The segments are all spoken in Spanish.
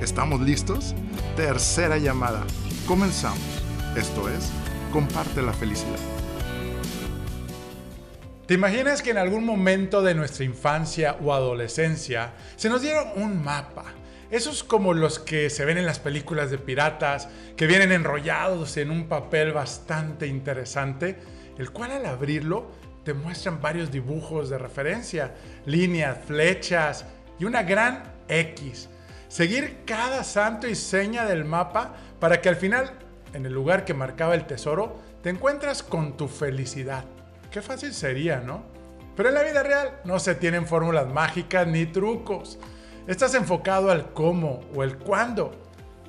¿Estamos listos? Tercera llamada. Comenzamos. Esto es, comparte la felicidad. ¿Te imaginas que en algún momento de nuestra infancia o adolescencia se nos dieron un mapa? Esos como los que se ven en las películas de piratas, que vienen enrollados en un papel bastante interesante, el cual al abrirlo te muestran varios dibujos de referencia, líneas, flechas y una gran X seguir cada santo y seña del mapa para que al final, en el lugar que marcaba el tesoro, te encuentras con tu felicidad. Qué fácil sería, ¿no? Pero en la vida real no se tienen fórmulas mágicas ni trucos. Estás enfocado al cómo o el cuándo,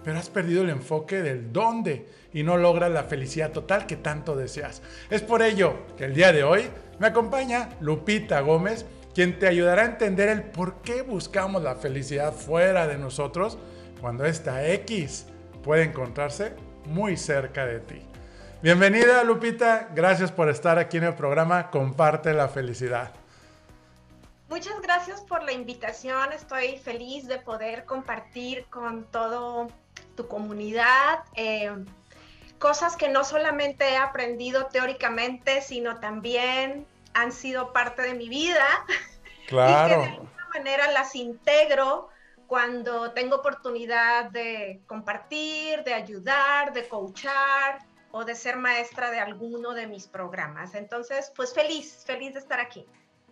pero has perdido el enfoque del dónde y no logras la felicidad total que tanto deseas. Es por ello que el día de hoy me acompaña Lupita Gómez, quien te ayudará a entender el por qué buscamos la felicidad fuera de nosotros cuando esta X puede encontrarse muy cerca de ti. Bienvenida Lupita, gracias por estar aquí en el programa Comparte la felicidad. Muchas gracias por la invitación, estoy feliz de poder compartir con todo tu comunidad eh, cosas que no solamente he aprendido teóricamente, sino también han sido parte de mi vida. Claro. y que de alguna manera las integro cuando tengo oportunidad de compartir, de ayudar, de coachar o de ser maestra de alguno de mis programas. Entonces, pues feliz, feliz de estar aquí.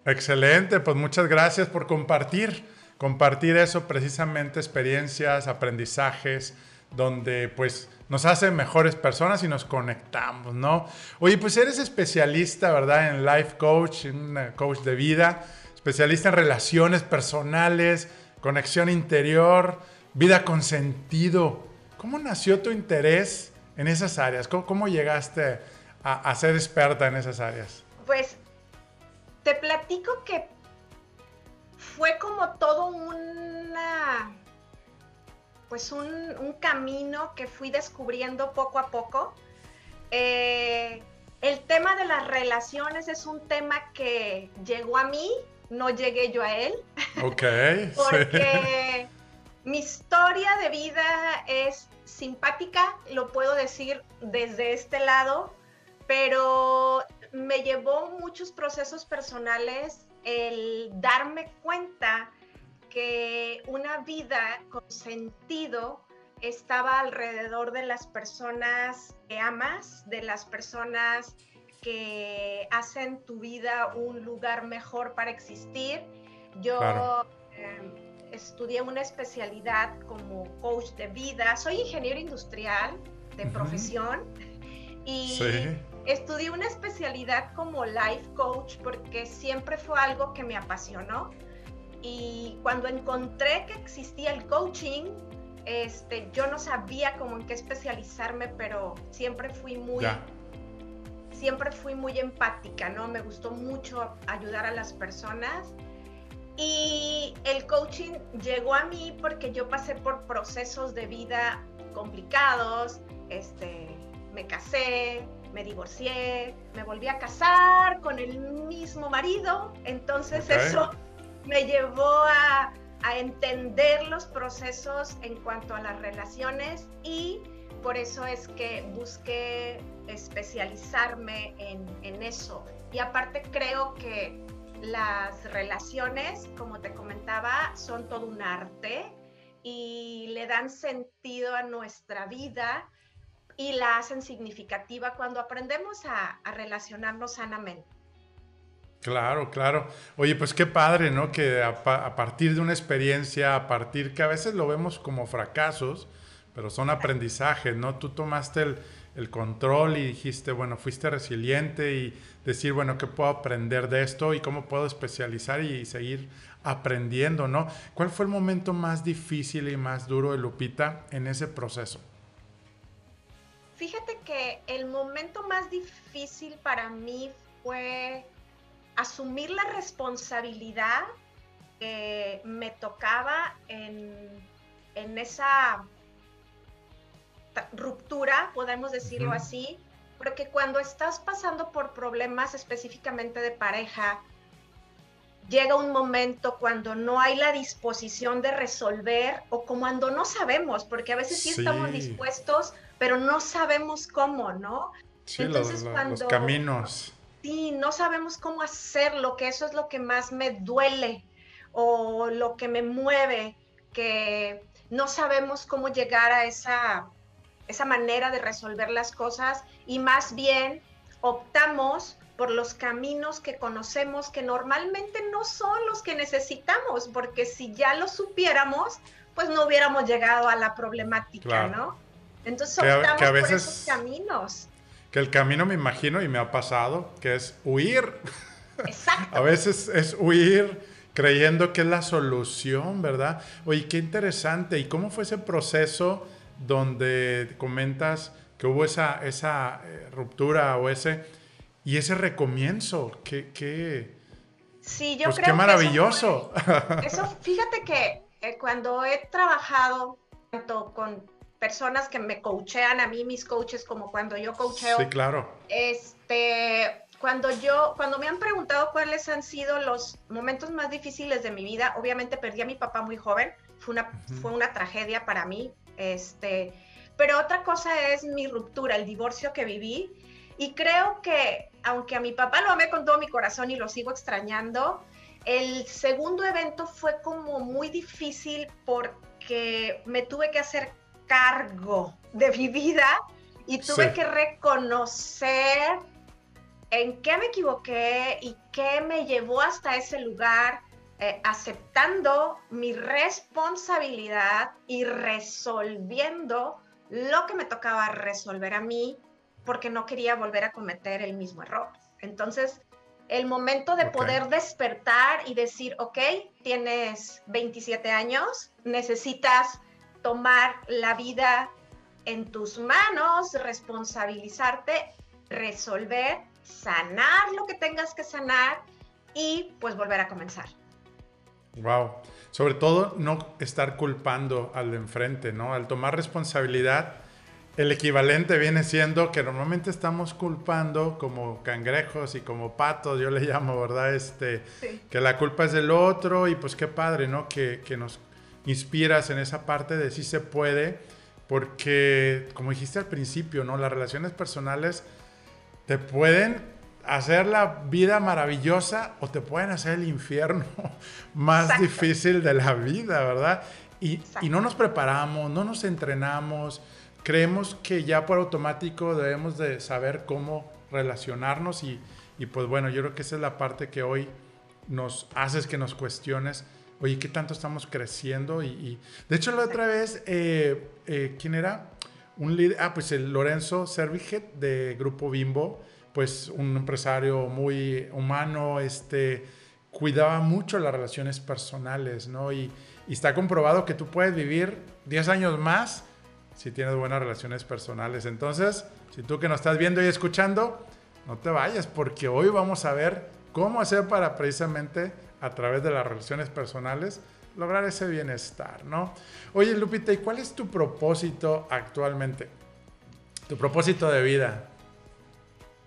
Excelente, pues muchas gracias por compartir, compartir eso precisamente, experiencias, aprendizajes, donde pues nos hace mejores personas y nos conectamos, ¿no? Oye, pues eres especialista, ¿verdad? En life coach, en coach de vida, especialista en relaciones personales, conexión interior, vida con sentido. ¿Cómo nació tu interés en esas áreas? ¿Cómo, llegaste a, a ser experta en esas áreas? Pues te platico que fue como todo una pues un, camino que fui descubriendo poco a poco. Eh, el tema de las relaciones es un tema que llegó a mí, no llegué yo a él. Ok. porque mi historia de vida es simpática, lo puedo decir desde este lado, pero me llevó muchos procesos personales el darme cuenta que una vida con sentido estaba alrededor de las personas que amas, de las personas que hacen tu vida un lugar mejor para existir. Yo em, estudié una especialidad como coach de vida, soy ingeniero industrial de profesión y estudié una especialidad como life coach porque siempre fue algo que me apasionó y cuando encontré que existía el coaching, este, yo no sabía cómo en qué especializarme, pero siempre fui muy, siempre fui muy empática, ¿no? Me gustó mucho ayudar a las personas. Y el coaching llegó a mí porque yo pasé por procesos de vida complicados, este, me casé, me divorcié, me volví a casar con el mismo marido, entonces eso me llevó a, entender los procesos en cuanto a las relaciones y por eso es que busqué especializarme en, eso. Y aparte creo que las relaciones, como te comentaba, son todo un arte y le dan sentido a nuestra vida y la hacen significativa cuando aprendemos a relacionarnos sanamente. Claro, claro. Oye, pues qué padre, ¿no? Que a, partir de una experiencia, a partir que a veces lo vemos como fracasos, pero son aprendizajes, ¿no? Tú tomaste el control y dijiste, bueno, fuiste resiliente y decir, bueno, ¿qué puedo aprender de esto y cómo puedo especializar y seguir aprendiendo, ¿no? ¿Cuál fue el momento más difícil y más duro de Lupita en ese proceso? Fíjate que el momento más difícil para mí fue asumir la responsabilidad que me tocaba en, esa ruptura, podemos decirlo así, porque cuando estás pasando por problemas específicamente de pareja, llega un momento cuando no hay la disposición de resolver o cuando no sabemos, porque a veces sí, estamos dispuestos, pero no sabemos cómo, ¿no? Sí, Entonces, cuando, los caminos. No sabemos cómo hacerlo, que eso es lo que más me duele o lo que me mueve, que no sabemos cómo llegar a esa, esa manera de resolver las cosas y más bien optamos por los caminos que conocemos que normalmente no son los que necesitamos, porque si ya lo supiéramos, pues no hubiéramos llegado a la problemática, ¿no? Entonces optamos por esos caminos. Que el camino me imagino y me ha pasado, que es huir. Exacto. a veces es huir creyendo que es la solución, ¿verdad? Oye, qué interesante. ¿Y cómo fue ese proceso donde comentas que hubo esa, esa eh, ruptura o ese y ese recomienzo, qué, qué, sí, yo pues creo qué maravilloso. eso, fíjate que eh, cuando he trabajado tanto con personas que me coachean a mí, mis coaches, como cuando yo coacheo. Sí, claro. Este, cuando yo, cuando me han preguntado cuáles han sido los momentos más difíciles de mi vida, obviamente perdí a mi papá muy joven, fue una, fue una tragedia para mí, este, pero otra cosa es mi ruptura, el divorcio que viví, y creo que, aunque a mi papá lo amé con todo mi corazón y lo sigo extrañando, el segundo evento fue como muy difícil porque me tuve que hacer cargo de mi vida y tuve que reconocer en qué me equivoqué y qué me llevó hasta ese lugar, eh, aceptando mi responsabilidad y resolviendo lo que me tocaba resolver a mí porque no quería volver a cometer el mismo error. Entonces, el momento de poder despertar y decir, ok, tienes 27 años, necesitas tomar la vida en tus manos, responsabilizarte, resolver, sanar lo que tengas que sanar y pues volver a comenzar. Wow. Sobre todo no estar culpando al de enfrente, ¿no? Al tomar responsabilidad el equivalente viene siendo que normalmente estamos culpando como cangrejos y como patos, yo le llamo, ¿verdad? Este, Que la culpa es del otro y pues qué padre, ¿no? Que, que nos inspiras en esa parte de si se puede, porque como dijiste al principio, ¿no? Las relaciones personales te pueden hacer la vida maravillosa o te pueden hacer el infierno más difícil de la vida, ¿verdad? Y, y no nos preparamos, no nos entrenamos creemos que ya por automático debemos de saber cómo relacionarnos y, y, pues bueno, yo creo que esa es la parte que hoy nos haces que nos cuestiones, oye, ¿qué tanto estamos creciendo? Y, de hecho la otra vez, eh, eh, ¿quién era? Un líder, ah, pues el Lorenzo Serviget de Grupo Bimbo, pues un empresario muy humano, este, cuidaba mucho las relaciones personales, ¿no? Y, y está comprobado que tú puedes vivir 10 años más si tienes buenas relaciones personales. Entonces, si tú que nos estás viendo y escuchando, no te vayas porque hoy vamos a ver cómo hacer para precisamente a través de las relaciones personales lograr ese bienestar, ¿no? Oye, Lupita, ¿y cuál es tu propósito actualmente? Tu propósito de vida.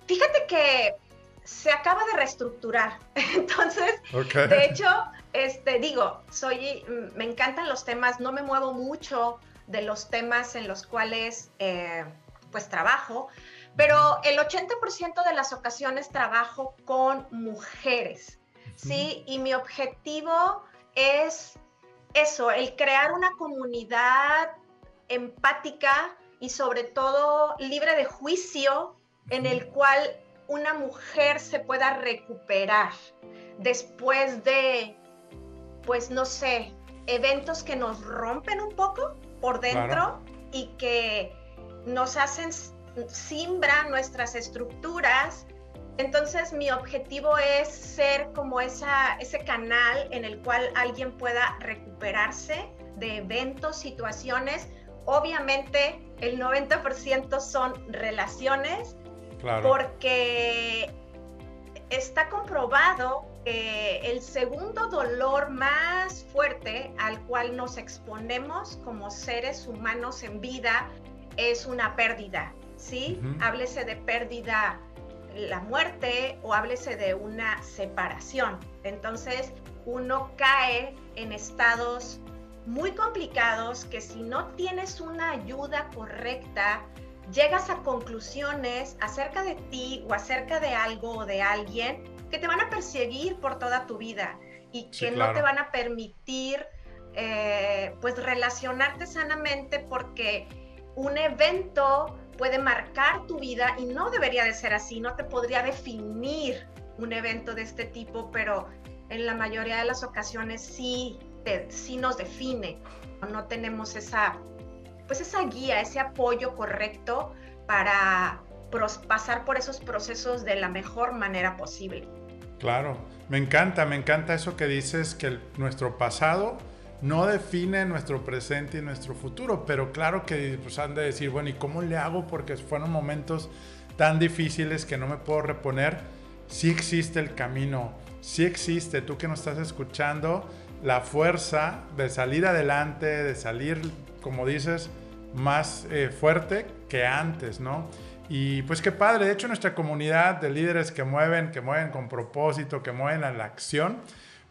Fíjate que se acaba de reestructurar. Entonces, de hecho, este, digo, soy, me encantan los temas, no me muevo mucho de los temas en los cuales eh, pues trabajo, pero el 80% de las ocasiones trabajo con mujeres, ¿sí? Y mi objetivo es eso, el crear una comunidad empática y sobre todo libre de juicio en el cual una mujer se pueda recuperar después de, pues no sé, eventos que nos rompen un poco por dentro y que nos hacen simbra nuestras estructuras. Entonces mi objetivo es ser como esa, ese canal en el cual alguien pueda recuperarse de eventos, situaciones. Obviamente el 90% son relaciones, porque está comprobado que el segundo dolor más fuerte al cual nos exponemos como seres humanos en vida es una pérdida, ¿sí? Háblese de pérdida, la muerte o háblese de una separación. Entonces, uno cae en estados muy complicados que si no tienes una ayuda correcta, llegas a conclusiones acerca de ti o acerca de algo o de alguien que te van a perseguir por toda tu vida y que no te van a permitir eh, pues relacionarte sanamente porque un evento puede marcar tu vida y no debería de ser así, no te podría definir un evento de este tipo, pero en la mayoría de las ocasiones sí, sí nos define. No tenemos esa pues esa guía, ese apoyo correcto para pasar por esos procesos de la mejor manera posible. Claro, me encanta, me encanta eso que dices, que nuestro pasado no define nuestro presente y nuestro futuro, pero claro que pues, han de decir, bueno, ¿y cómo le hago? Porque fueron momentos tan difíciles que no me puedo reponer. Sí existe el camino, sí existe, tú que nos estás escuchando, la fuerza de salir adelante, de salir como dices, más eh, fuerte que antes, ¿no? Y pues qué padre, de hecho nuestra comunidad de líderes que mueven, que mueven con propósito, que mueven a la acción,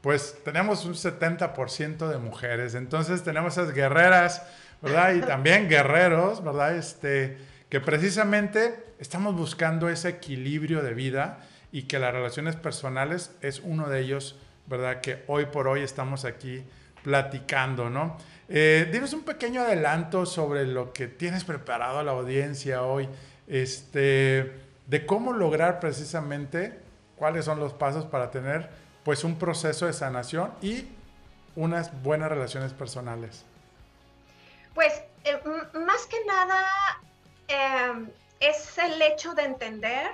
pues tenemos un 70% de mujeres, entonces tenemos esas guerreras, ¿verdad? Y también guerreros, ¿verdad? Este, que precisamente estamos buscando ese equilibrio de vida y que las relaciones personales es uno de ellos, ¿verdad? Que hoy por hoy estamos aquí platicando, ¿no? Eh, dinos un pequeño adelanto sobre lo que tienes preparado a la audiencia hoy, este, de cómo lograr precisamente cuáles son los pasos para tener pues un proceso de sanación y unas buenas relaciones personales. Pues eh, más que nada em, es el hecho de entender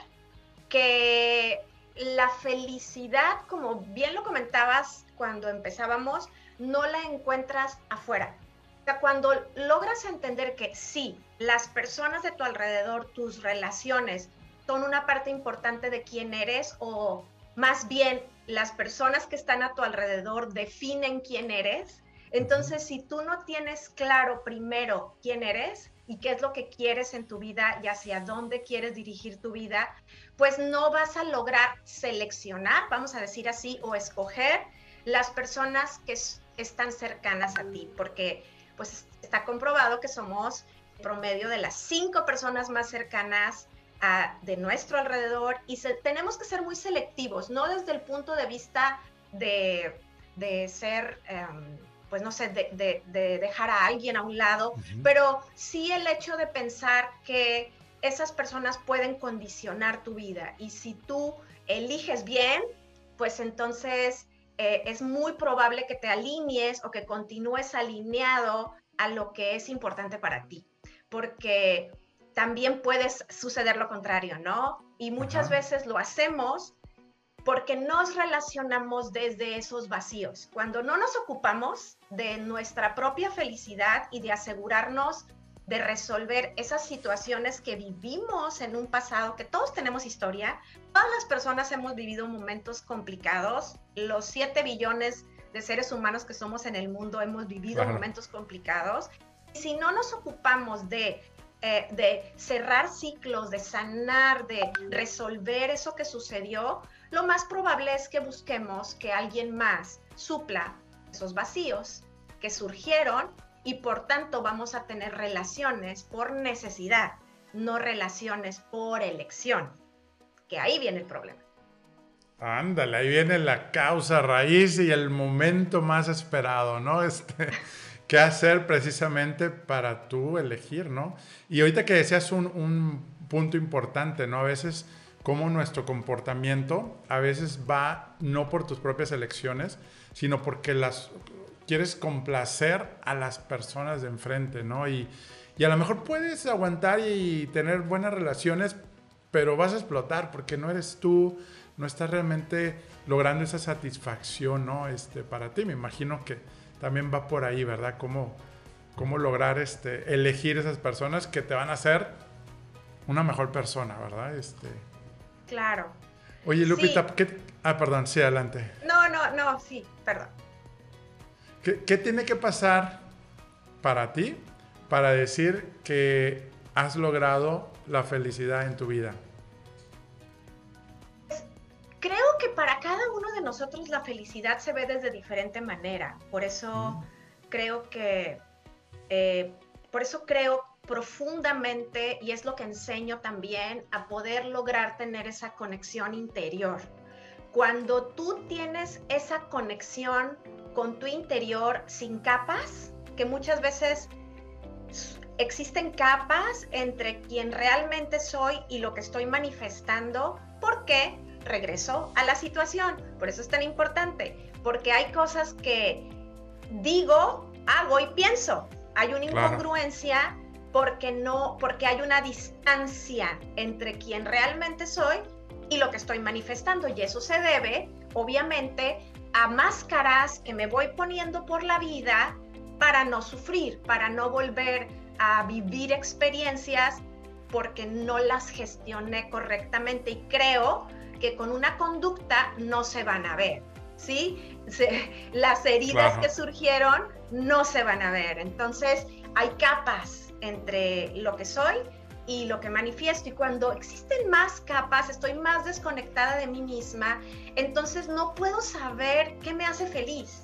que la felicidad, como bien lo comentabas cuando empezábamos, no la encuentras afuera. O sea, cuando logras entender que sí, las personas de tu alrededor, tus relaciones, son una parte importante de quién eres o más bien las personas que están a tu alrededor definen quién eres. Entonces, si tú no tienes claro primero quién eres y qué es lo que quieres en tu vida y hacia dónde quieres dirigir tu vida, pues no vas a lograr seleccionar, vamos a decir así, o escoger las personas que están cercanas a ti, porque pues está comprobado que somos promedio de las cinco personas más cercanas a, de nuestro alrededor y tenemos que ser muy selectivos, no desde el punto de vista de, de ser, em, pues no sé, de, de, dejar a alguien a un lado, pero sí el hecho de pensar que esas personas pueden condicionar tu vida y si tú eliges bien, pues entonces eh, es muy probable que te alinees o que continúes alineado a lo que es importante para ti, porque también puede suceder lo contrario, ¿no? Y muchas veces lo hacemos porque nos relacionamos desde esos vacíos. Cuando no nos ocupamos de nuestra propia felicidad y de asegurarnos de resolver esas situaciones que vivimos en un pasado, que todos tenemos historia, todas las personas hemos vivido momentos complicados, los 7 billones de seres humanos que somos en el mundo hemos vivido momentos complicados. Si no nos ocupamos de, eh, de cerrar ciclos, de sanar, de resolver eso que sucedió, lo más probable es que busquemos que alguien más supla esos vacíos que surgieron y por tanto vamos a tener relaciones por necesidad, no relaciones por elección, que ahí viene el problema. Ándale, ahí viene la causa raíz y el momento más esperado, ¿no? Este, ¿Qué hacer precisamente para tú elegir, ¿no? Y ahorita que decías un, un punto importante, ¿no? A veces como nuestro comportamiento a veces va no por tus propias elecciones, sino porque las quieres complacer a las personas de enfrente, ¿no? Y, Y a lo mejor puedes aguantar y tener buenas relaciones, pero vas a explotar porque no eres tú, no estás realmente logrando esa satisfacción, ¿no? Este, para ti, me imagino que también va por ahí, ¿verdad? Cómo, cómo lograr este, elegir esas personas que te van a hacer una mejor persona, ¿verdad? Este... Claro. Oye, Lupita, ¿qué... Ah, perdón, sí, adelante. No, no, no, sí, perdón. ¿Qué, ¿Qué tiene que pasar para ti para decir que has logrado la felicidad en tu vida? Creo que para cada uno de nosotros la felicidad se ve desde diferente manera. Por eso mm. creo que, eh, por eso creo profundamente, y es lo que enseño también, a poder lograr tener esa conexión interior. Cuando tú tienes esa conexión con tu interior sin capas, que muchas veces existen capas entre quien realmente soy y lo que estoy manifestando, ¿por qué? Regreso a la situación. Por eso es tan importante, porque hay cosas que digo, hago y pienso. Hay una incongruencia porque no, porque hay una distancia entre quien realmente soy y lo que estoy manifestando. Y eso se debe, obviamente, a máscaras que me voy poniendo por la vida para no sufrir, para no volver a vivir experiencias porque no las gestioné correctamente. Y creo que con una conducta no se van a ver, ¿sí? las heridas que surgieron no se van a ver. Entonces, hay capas entre lo que soy y lo que manifiesto. Y cuando existen más capas, estoy más desconectada de mí misma, entonces no puedo saber qué me hace feliz.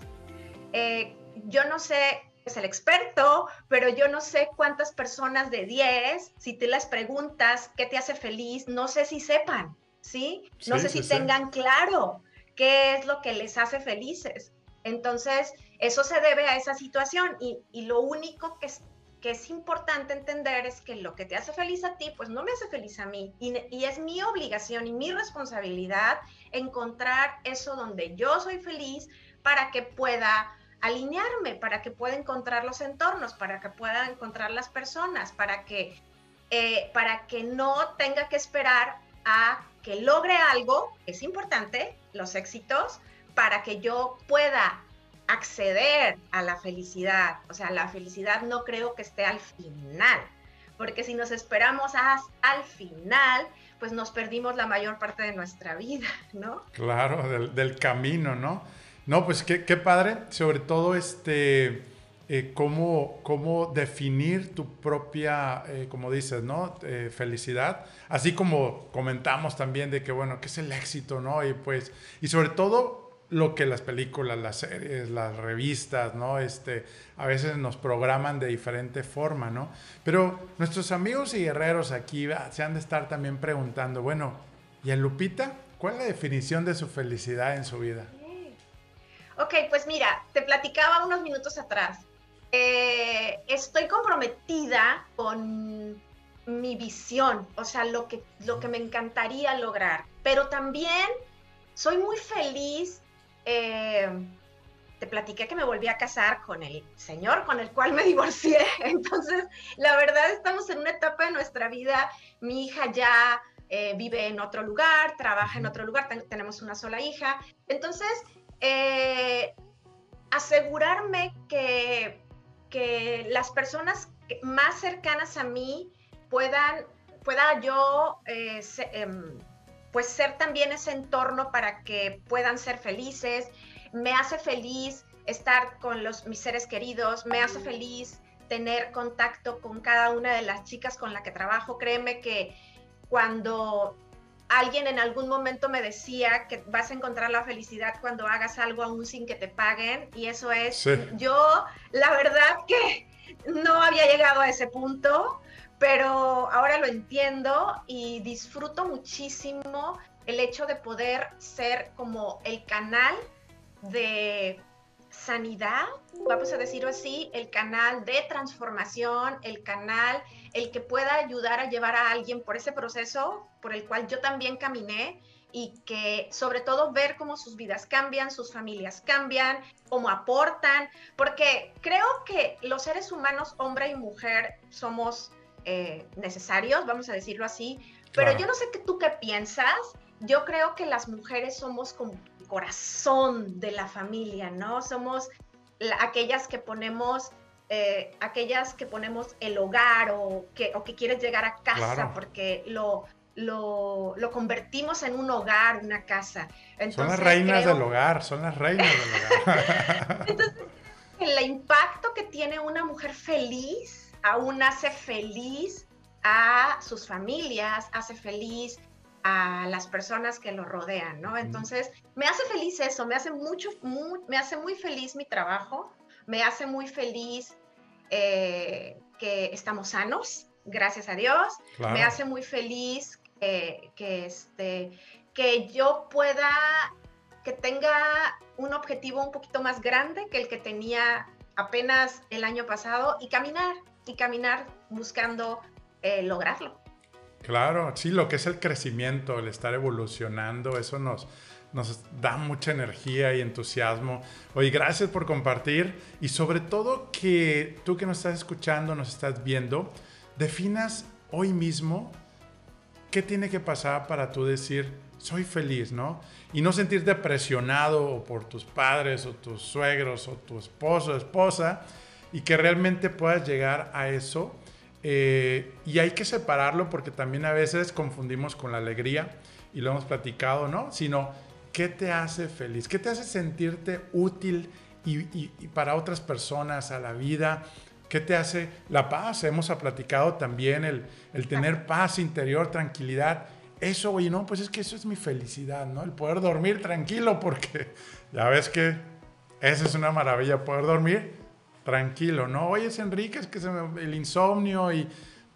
Eh, yo no sé, es el experto, pero yo no sé cuántas personas de 10, si te las preguntas qué te hace feliz, no sé si sepan. ¿Sí? No sé si tengan claro qué es lo que les hace felices. Entonces, eso se debe a esa situación y, lo único que es, que es importante entender es que lo que te hace feliz a ti, pues no me hace feliz a mí. Y, y, es mi obligación y mi responsabilidad encontrar eso donde yo soy feliz para que pueda alinearme, para que pueda encontrar los entornos, para que pueda encontrar las personas, para que, eh, para que no tenga que esperar a que logre algo, es importante, los éxitos, para que yo pueda acceder a la felicidad. O sea, la felicidad no creo que esté al final, porque si nos esperamos hasta al final, pues nos perdimos la mayor parte de nuestra vida, ¿no? Claro, del, camino, ¿no? No, pues qué, qué padre, sobre todo este eh, cómo, cómo, definir tu propia, eh, como dices, ¿no? Eh, felicidad. Así como comentamos también de que, bueno, ¿qué es el éxito, no? Y pues, y sobre todo lo que las películas, las series, las revistas, ¿no? Este, a veces nos programan de diferente forma, ¿no? Pero nuestros amigos y guerreros aquí se han de estar también preguntando, bueno, ¿y en Lupita? ¿Cuál es la definición de su felicidad en su vida? Ok, pues mira, te platicaba unos minutos atrás. Eh, estoy comprometida con mi visión, o sea, lo que, lo que me encantaría lograr, pero también soy muy feliz. Eh, te platiqué que me volví a casar con el señor con el cual me divorcié. Entonces, la verdad, estamos en una etapa de nuestra vida. Mi hija ya eh, vive en otro lugar, trabaja en otro lugar, tenemos una sola hija. Entonces, asegurarme que que las personas más cercanas a mí puedan, pueda yo eh, em, pues ser también ese entorno para que puedan ser felices. Me hace feliz estar con los, mis seres queridos, me hace feliz tener contacto con cada una de las chicas con la que trabajo. Créeme que cuando alguien en algún momento me decía que vas a encontrar la felicidad cuando hagas algo aún sin que te paguen y eso es, yo la verdad que no había llegado a ese punto, pero ahora lo entiendo y disfruto muchísimo el hecho de poder ser como el canal de sanidad, vamos a decirlo así, el canal de transformación, el canal, el que pueda ayudar a llevar a alguien por ese proceso por el cual yo también caminé y que sobre todo ver cómo sus vidas cambian, sus familias cambian, cómo aportan, porque creo que los seres humanos, hombre y mujer, somos eh, necesarios, vamos a decirlo así, pero yo no sé qué tú qué piensas, yo creo que las mujeres somos como el corazón de la familia, ¿no? Somos aquellas que ponemos eh, aquellas que ponemos el hogar o que, o que quieres llegar a casa porque lo, lo, lo, convertimos en un hogar, una casa. son las reinas del hogar, son las reinas del hogar. Entonces, el impacto que tiene una mujer feliz aún hace feliz a sus familias, hace feliz a las personas que lo rodean, ¿no? Entonces, me hace feliz eso, me hace mucho, me hace muy feliz mi trabajo, me hace muy feliz eh, que estamos sanos, gracias a Dios. Me hace muy feliz que, este, que yo pueda, que tenga un objetivo un poquito más grande que el que tenía apenas el año pasado y caminar, y caminar buscando eh, lograrlo. Claro, sí, lo que es el crecimiento, el estar evolucionando, eso nos, nos da mucha energía y entusiasmo. Oye, gracias por compartir y sobre todo que tú que nos estás escuchando, nos estás viendo, definas hoy mismo qué tiene que pasar para tú decir, soy feliz, ¿no? Y no sentirte presionado por tus padres o tus suegros o tu esposo o esposa y que realmente puedas llegar a eso. Eh, y hay que separarlo porque también a veces confundimos con la alegría y lo hemos platicado, ¿no? Sino ¿Qué te hace feliz? ¿Qué te hace sentirte útil y, para otras personas, a la vida? ¿Qué te hace la paz? Hemos platicado también el, el tener paz interior, tranquilidad. Eso, oye, no, pues es que eso es mi felicidad, ¿no? El poder dormir tranquilo, porque ya ves que esa es una maravilla, poder dormir tranquilo, ¿no? Oye, es Enrique, es que se me, el insomnio y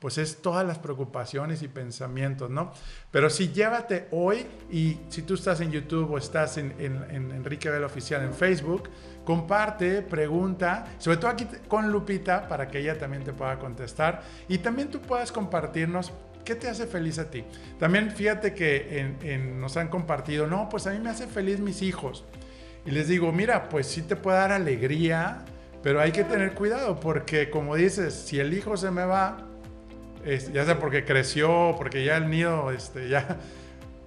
pues es todas las preocupaciones y pensamientos, ¿no? Pero si llévate hoy y si tú estás en YouTube o estás en, Enrique Vela Oficial en Facebook, comparte, pregunta, sobre todo aquí con Lupita para que ella también te pueda contestar y también tú puedas compartirnos ¿Qué te hace feliz a ti? También fíjate que nos han compartido, no, pues a mí me hace feliz mis hijos. Y les digo, mira, pues sí te puede dar alegría, pero hay que tener cuidado porque como dices, si el hijo se me va, ya sea porque creció, porque ya el nido, este, ya,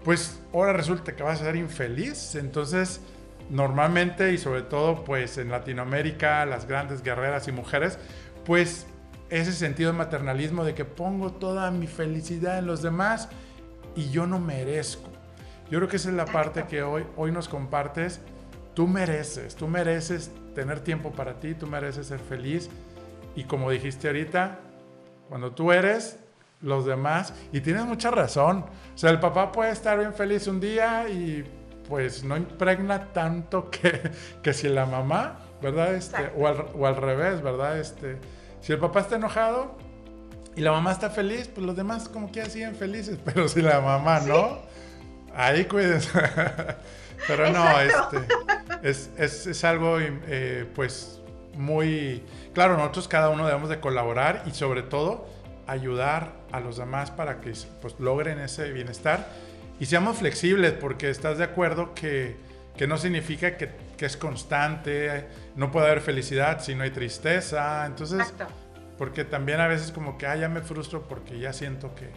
pues ahora resulta que vas a ser infeliz. Entonces, normalmente y sobre todo, pues en Latinoamérica, las grandes guerreras y mujeres, pues ese sentido de maternalismo de que pongo toda mi felicidad en los demás y yo no merezco. Yo creo que esa es la parte que hoy, hoy nos compartes. Tú mereces, tú mereces tener tiempo para ti, tú mereces ser feliz. Y como dijiste ahorita, cuando tú eres, los demás, y tienes mucha razón. O sea, el papá puede estar bien feliz un día y pues no impregna tanto que, que si la mamá, ¿verdad? Este, o, al, o, al, revés, ¿verdad? Este, si el papá está enojado y la mamá está feliz, pues los demás como que siguen felices, pero si la mamá no, ahí cuídense. pero no, este, es, es, es algo eh, pues muy claro, nosotros cada uno debemos de colaborar y sobre todo ayudar a los demás para que pues, logren ese bienestar y seamos flexibles porque estás de acuerdo que, que no significa que, que, es constante, no puede haber felicidad si no hay tristeza, entonces, porque también a veces como que, ah, ya me frustro porque ya siento que,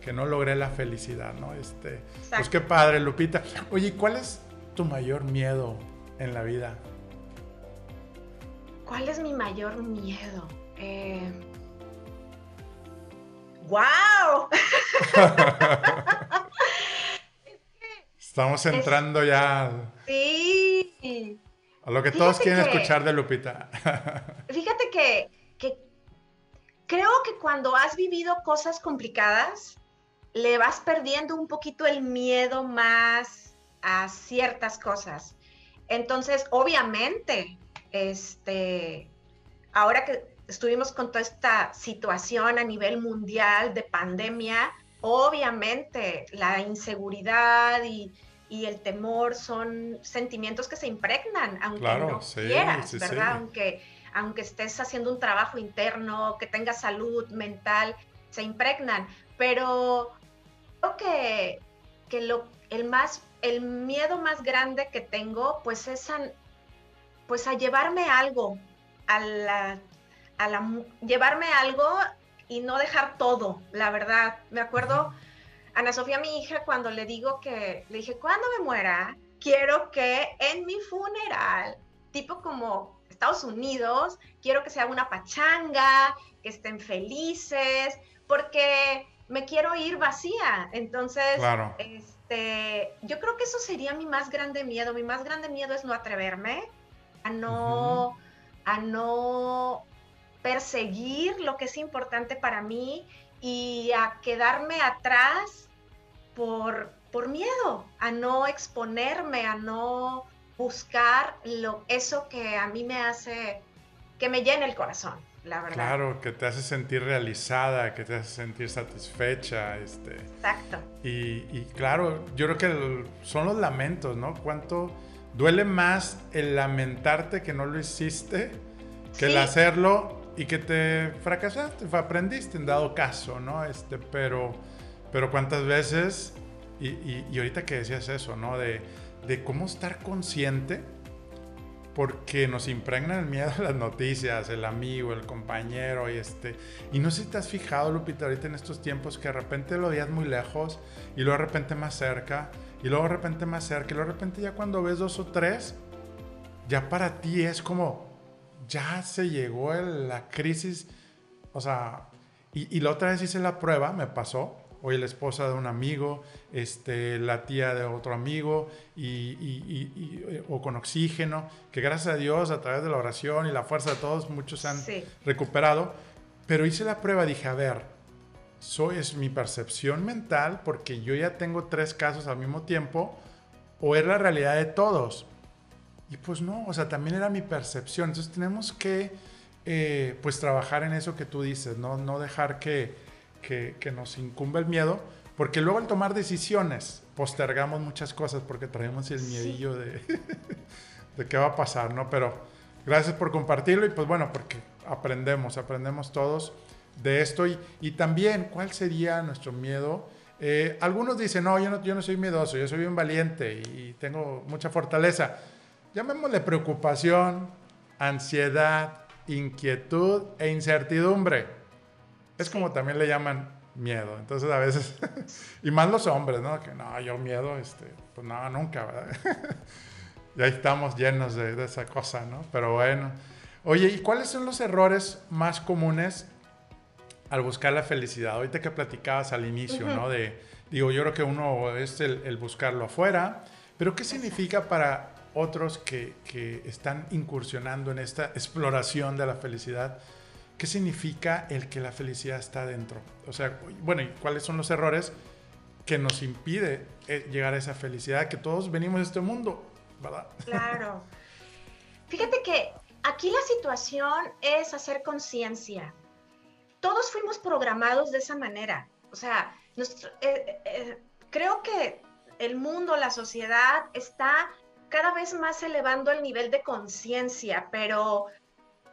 que no logré la felicidad, ¿no? Este, pues qué padre, Lupita. Oye, ¿cuál es tu mayor miedo en la vida? ¿Cuál es mi mayor miedo? Eh... ¡Wow! Estamos entrando ya sí. a lo que todos quieren escuchar de Lupita. fíjate que, que creo que cuando has vivido cosas complicadas, le vas perdiendo un poquito el miedo más a ciertas cosas. Entonces, obviamente, este, ahora que estuvimos con toda esta situación a nivel mundial de pandemia, obviamente la inseguridad y, el temor son sentimientos que se impregnan, aunque no quieras, ¿verdad? Aunque, aunque estés haciendo un trabajo interno, que tengas salud mental, se impregnan. Pero creo que que lo, el, más, el miedo más grande que tengo, pues es a, pues a llevarme algo, a la, a la, llevarme algo y no dejar todo, la verdad. Me acuerdo, Ana Sofía, mi hija, cuando le digo que, le dije, cuando me muera, quiero que en mi funeral, tipo como Estados Unidos, quiero que sea una pachanga, que estén felices, porque me quiero ir vacía. Entonces, este, yo creo que eso sería mi más grande miedo. Mi más grande miedo es no atreverme a no, a no perseguir lo que es importante para mí y a quedarme atrás por, por miedo, a no exponerme, a no buscar lo, eso que a mí me hace, que me llene el corazón, la verdad. Claro, que te hace sentir realizada, que te hace sentir satisfecha. Este, Exacto. Y, y claro, yo creo que son los lamentos, ¿no? ¿Cuánto duele más el lamentarte que no lo hiciste que el hacerlo y que te fracasaste, aprendiste en dado caso, ¿no? Este, pero, pero cuántas veces, y, y, ahorita que decías eso, ¿no? De, de, cómo estar consciente, porque nos impregna el miedo a las noticias, el amigo, el compañero, y este, y no sé si te has fijado, Lupita, ahorita en estos tiempos que de repente lo veías muy lejos y luego de repente más cerca, y luego de repente más cerca, y luego de repente ya cuando ves dos o tres, ya para ti es como, ya se llegó la crisis, o sea, y, la otra vez hice la prueba, me pasó, hoy la esposa de un amigo, este, la tía de otro amigo, y, o con oxígeno, que gracias a Dios, a través de la oración y la fuerza de todos, muchos han recuperado. Pero hice la prueba, dije, a ver, eso es mi percepción mental, porque yo ya tengo tres casos al mismo tiempo, o es la realidad de todos. Y pues no, o sea, también era mi percepción. Entonces tenemos que, eh, pues, trabajar en eso que tú dices, no, no dejar que, que, que, nos incumba el miedo, porque luego al tomar decisiones postergamos muchas cosas porque traemos el miedillo de, de qué va a pasar, ¿no? Pero gracias por compartirlo y pues bueno, porque aprendemos, aprendemos todos de esto y, y también cuál sería nuestro miedo. Eh, algunos dicen, no yo, no, yo no soy miedoso, yo soy bien valiente y tengo mucha fortaleza llamémosle preocupación, ansiedad, inquietud e incertidumbre. Es como también le llaman miedo. Entonces a veces, y más los hombres, ¿no? Que no, yo miedo, este, pues no, nunca, ¿verdad? y ahí estamos llenos de, de, esa cosa, ¿no? Pero bueno. Oye, ¿y cuáles son los errores más comunes al buscar la felicidad? Ahorita que platicabas al inicio, ¿no? De, digo, yo creo que uno es el, el buscarlo afuera, pero ¿qué significa para otros que, que, están incursionando en esta exploración de la felicidad. ¿Qué significa el que la felicidad está dentro? O sea, bueno, ¿y cuáles son los errores que nos impide eh, llegar a esa felicidad que todos venimos de este mundo, ¿verdad? Claro. Fíjate que aquí la situación es hacer conciencia. Todos fuimos programados de esa manera. O sea, eh, eh, creo que el mundo, la sociedad está cada vez más elevando el nivel de conciencia, pero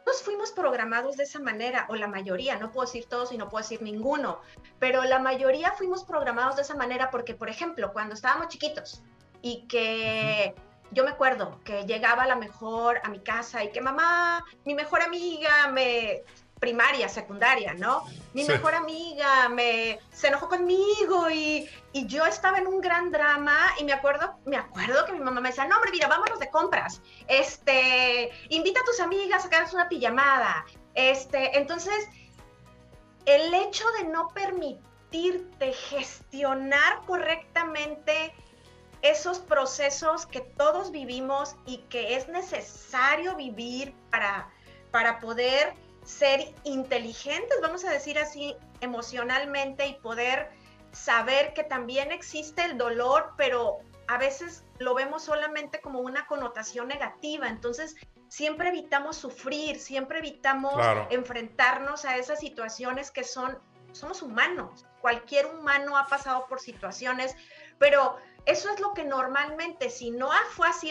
nos fuimos programados de esa manera, o la mayoría, no puedo decir todos y no puedo decir ninguno, pero la mayoría fuimos programados de esa manera porque, por ejemplo, cuando estábamos chiquitos y que yo me acuerdo que llegaba a la mejor a mi casa y que mamá, mi mejor amiga me primaria, secundaria, ¿no? Mi mejor amiga me, se enojó conmigo y, y, yo estaba en un gran drama y me acuerdo, me acuerdo que mi mamá me decía, no, hombre, mira, vámonos de compras, este, invita a tus amigas a que hagas una pijamada, este, entonces, el hecho de no permitirte gestionar correctamente esos procesos que todos vivimos y que es necesario vivir para, para poder ser inteligentes, vamos a decir así, emocionalmente y poder saber que también existe el dolor, pero a veces lo vemos solamente como una connotación negativa. Entonces, siempre evitamos sufrir, siempre evitamos enfrentarnos a esas situaciones que son, somos humanos. Cualquier humano ha pasado por situaciones, pero eso es lo que normalmente, si no fue así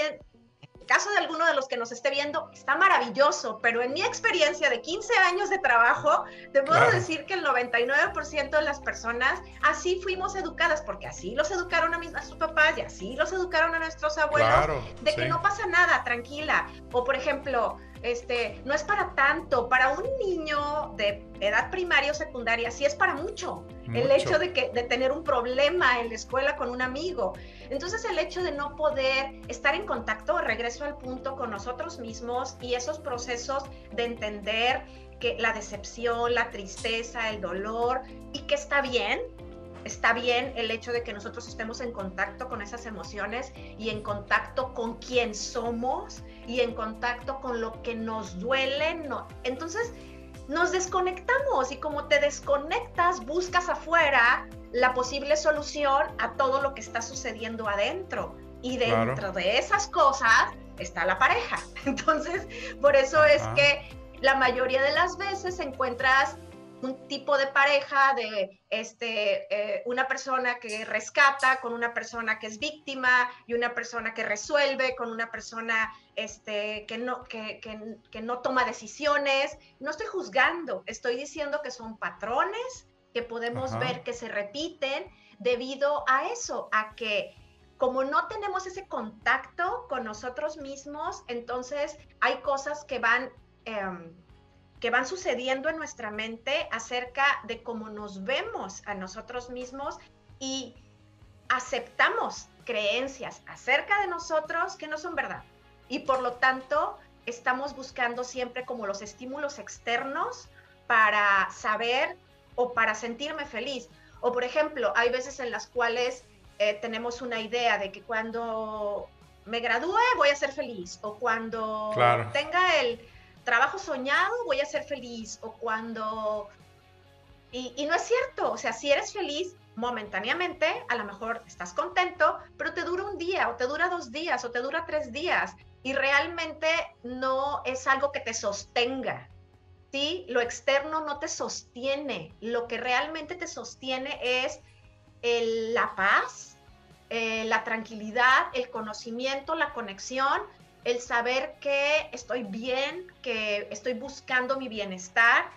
caso de alguno de los que nos esté viendo, está maravilloso, pero en mi experiencia de 15 años de trabajo, te puedo decir que el 99% de las personas así fuimos educadas, porque así los educaron a, mis, a sus papás y así los educaron a nuestros abuelos, de que no pasa nada, tranquila. O por ejemplo, este, no es para tanto, para un niño de edad primaria o secundaria, sí es para mucho. El hecho de, que, de tener un problema en la escuela con un amigo. Entonces el hecho de no poder estar en contacto, regreso al punto con nosotros mismos y esos procesos de entender que la decepción, la tristeza, el dolor y que está bien, está bien el hecho de que nosotros estemos en contacto con esas emociones y en contacto con quién somos y en contacto con lo que nos duele. No. Entonces, nos desconectamos y como te desconectas, buscas afuera la posible solución a todo lo que está sucediendo adentro. Y dentro de esas cosas está la pareja. Entonces, por eso es que la mayoría de las veces encuentras un tipo de pareja de este, eh, una persona que rescata con una persona que es víctima y una persona que resuelve con una persona este, que, no, que, que, no toma decisiones. No estoy juzgando, estoy diciendo que son patrones que podemos ver que se repiten debido a eso, a que como no tenemos ese contacto con nosotros mismos, entonces hay cosas que van... Em, que van sucediendo en nuestra mente acerca de cómo nos vemos a nosotros mismos y aceptamos creencias acerca de nosotros que no son verdad. Y por lo tanto, estamos buscando siempre como los estímulos externos para saber o para sentirme feliz. O por ejemplo, hay veces en las cuales eh, tenemos una idea de que cuando me gradúe voy a ser feliz o cuando tenga el trabajo soñado voy a ser feliz o cuando... Y, no es cierto, o sea, si eres feliz momentáneamente, a lo mejor estás contento, pero te dura un día o te dura dos días o te dura tres días y realmente no es algo que te sostenga. ¿sí? Lo externo no te sostiene, lo que realmente te sostiene es la paz, eh, la tranquilidad, el conocimiento, la conexión el saber que estoy bien, que estoy buscando mi bienestar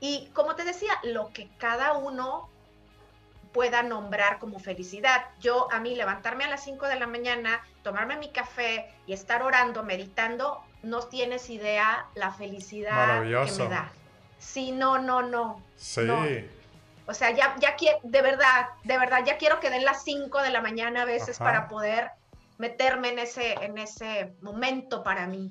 y como te decía, lo que cada uno pueda nombrar como felicidad. Yo a mí levantarme a las 5 de la mañana, tomarme mi café y estar orando, meditando, no tienes idea la felicidad que me da. Sí, no, no, no. Sí. O sea, ya, ya quiero, de verdad, de verdad, ya quiero que den las 5 de la mañana a veces para poder meterme en ese, en ese momento para mí.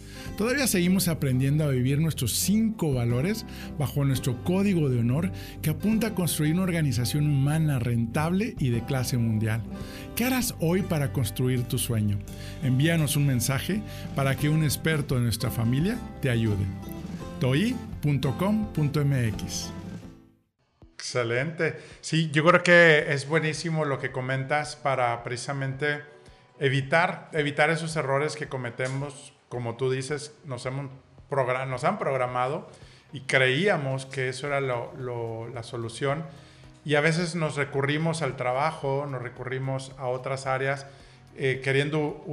Todavía seguimos aprendiendo a vivir nuestros cinco valores bajo nuestro código de honor que apunta a construir una organización humana rentable y de clase mundial. ¿Qué harás hoy para construir tu sueño? Envíanos un mensaje para que un experto de nuestra familia te ayude. toi.com.mx Excelente. Sí, yo creo que es buenísimo lo que comentas para precisamente evitar, evitar esos errores que cometemos como tú dices, nos, hemos nos han programado y creíamos que eso era la solución. Y a veces nos recurrimos al trabajo, nos recurrimos a otras áreas, eh, queriendo,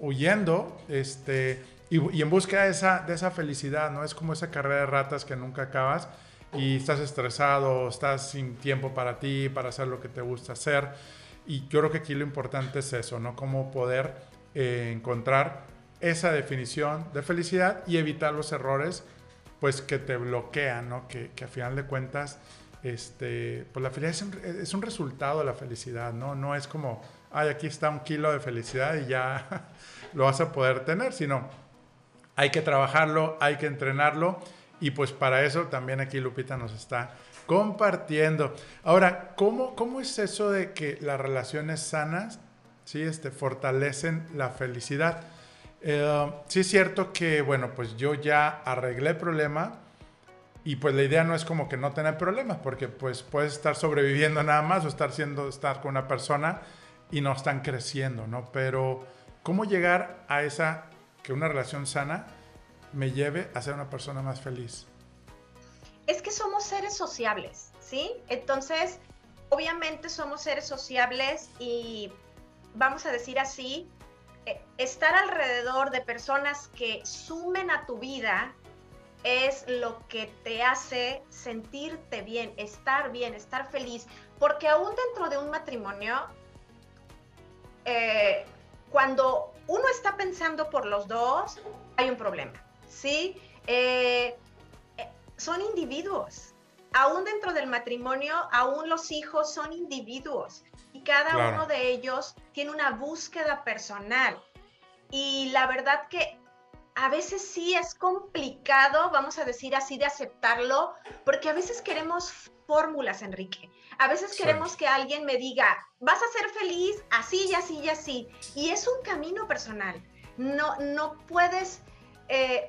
huyendo, este, y, en búsqueda de esa, de esa felicidad, ¿no? Es como esa carrera de ratas que nunca acabas y estás estresado, estás sin tiempo para ti, para hacer lo que te gusta hacer. Y yo creo que aquí lo importante es eso, ¿no? Cómo poder eh, encontrar esa definición de felicidad y evitar los errores pues que te bloquean, ¿no? Que, que a final de cuentas, este, pues la felicidad es un, resultado de la felicidad, ¿no? No es como, ay, aquí está un kilo de felicidad y ya lo vas a poder tener, sino hay que trabajarlo, hay que entrenarlo y pues para eso también aquí Lupita nos está Compartiendo. Ahora, ¿cómo, ¿cómo es eso de que las relaciones sanas ¿sí? este, fortalecen la felicidad? Eh, sí es cierto que, bueno, pues yo ya arreglé el problema y pues la idea no es como que no tener problemas, porque pues puedes estar sobreviviendo nada más o estar, siendo, estar con una persona y no están creciendo, ¿no? Pero ¿cómo llegar a esa, que una relación sana me lleve a ser una persona más feliz? Es que somos seres sociables, ¿sí? Entonces, obviamente somos seres sociables y vamos a decir así, estar alrededor de personas que sumen a tu vida es lo que te hace sentirte bien, estar bien, estar feliz, porque aún dentro de un matrimonio, eh, cuando uno está pensando por los dos, hay un problema, ¿sí? Eh, son individuos. Aún dentro del matrimonio, aún los hijos son individuos y cada uno de ellos tiene una búsqueda personal. Y la verdad que a veces sí es complicado, vamos a decir así, de aceptarlo, porque a veces queremos fórmulas, Enrique. A veces queremos que alguien me diga, vas a ser feliz así y así y así. Y es un camino personal. No, no puedes, eh,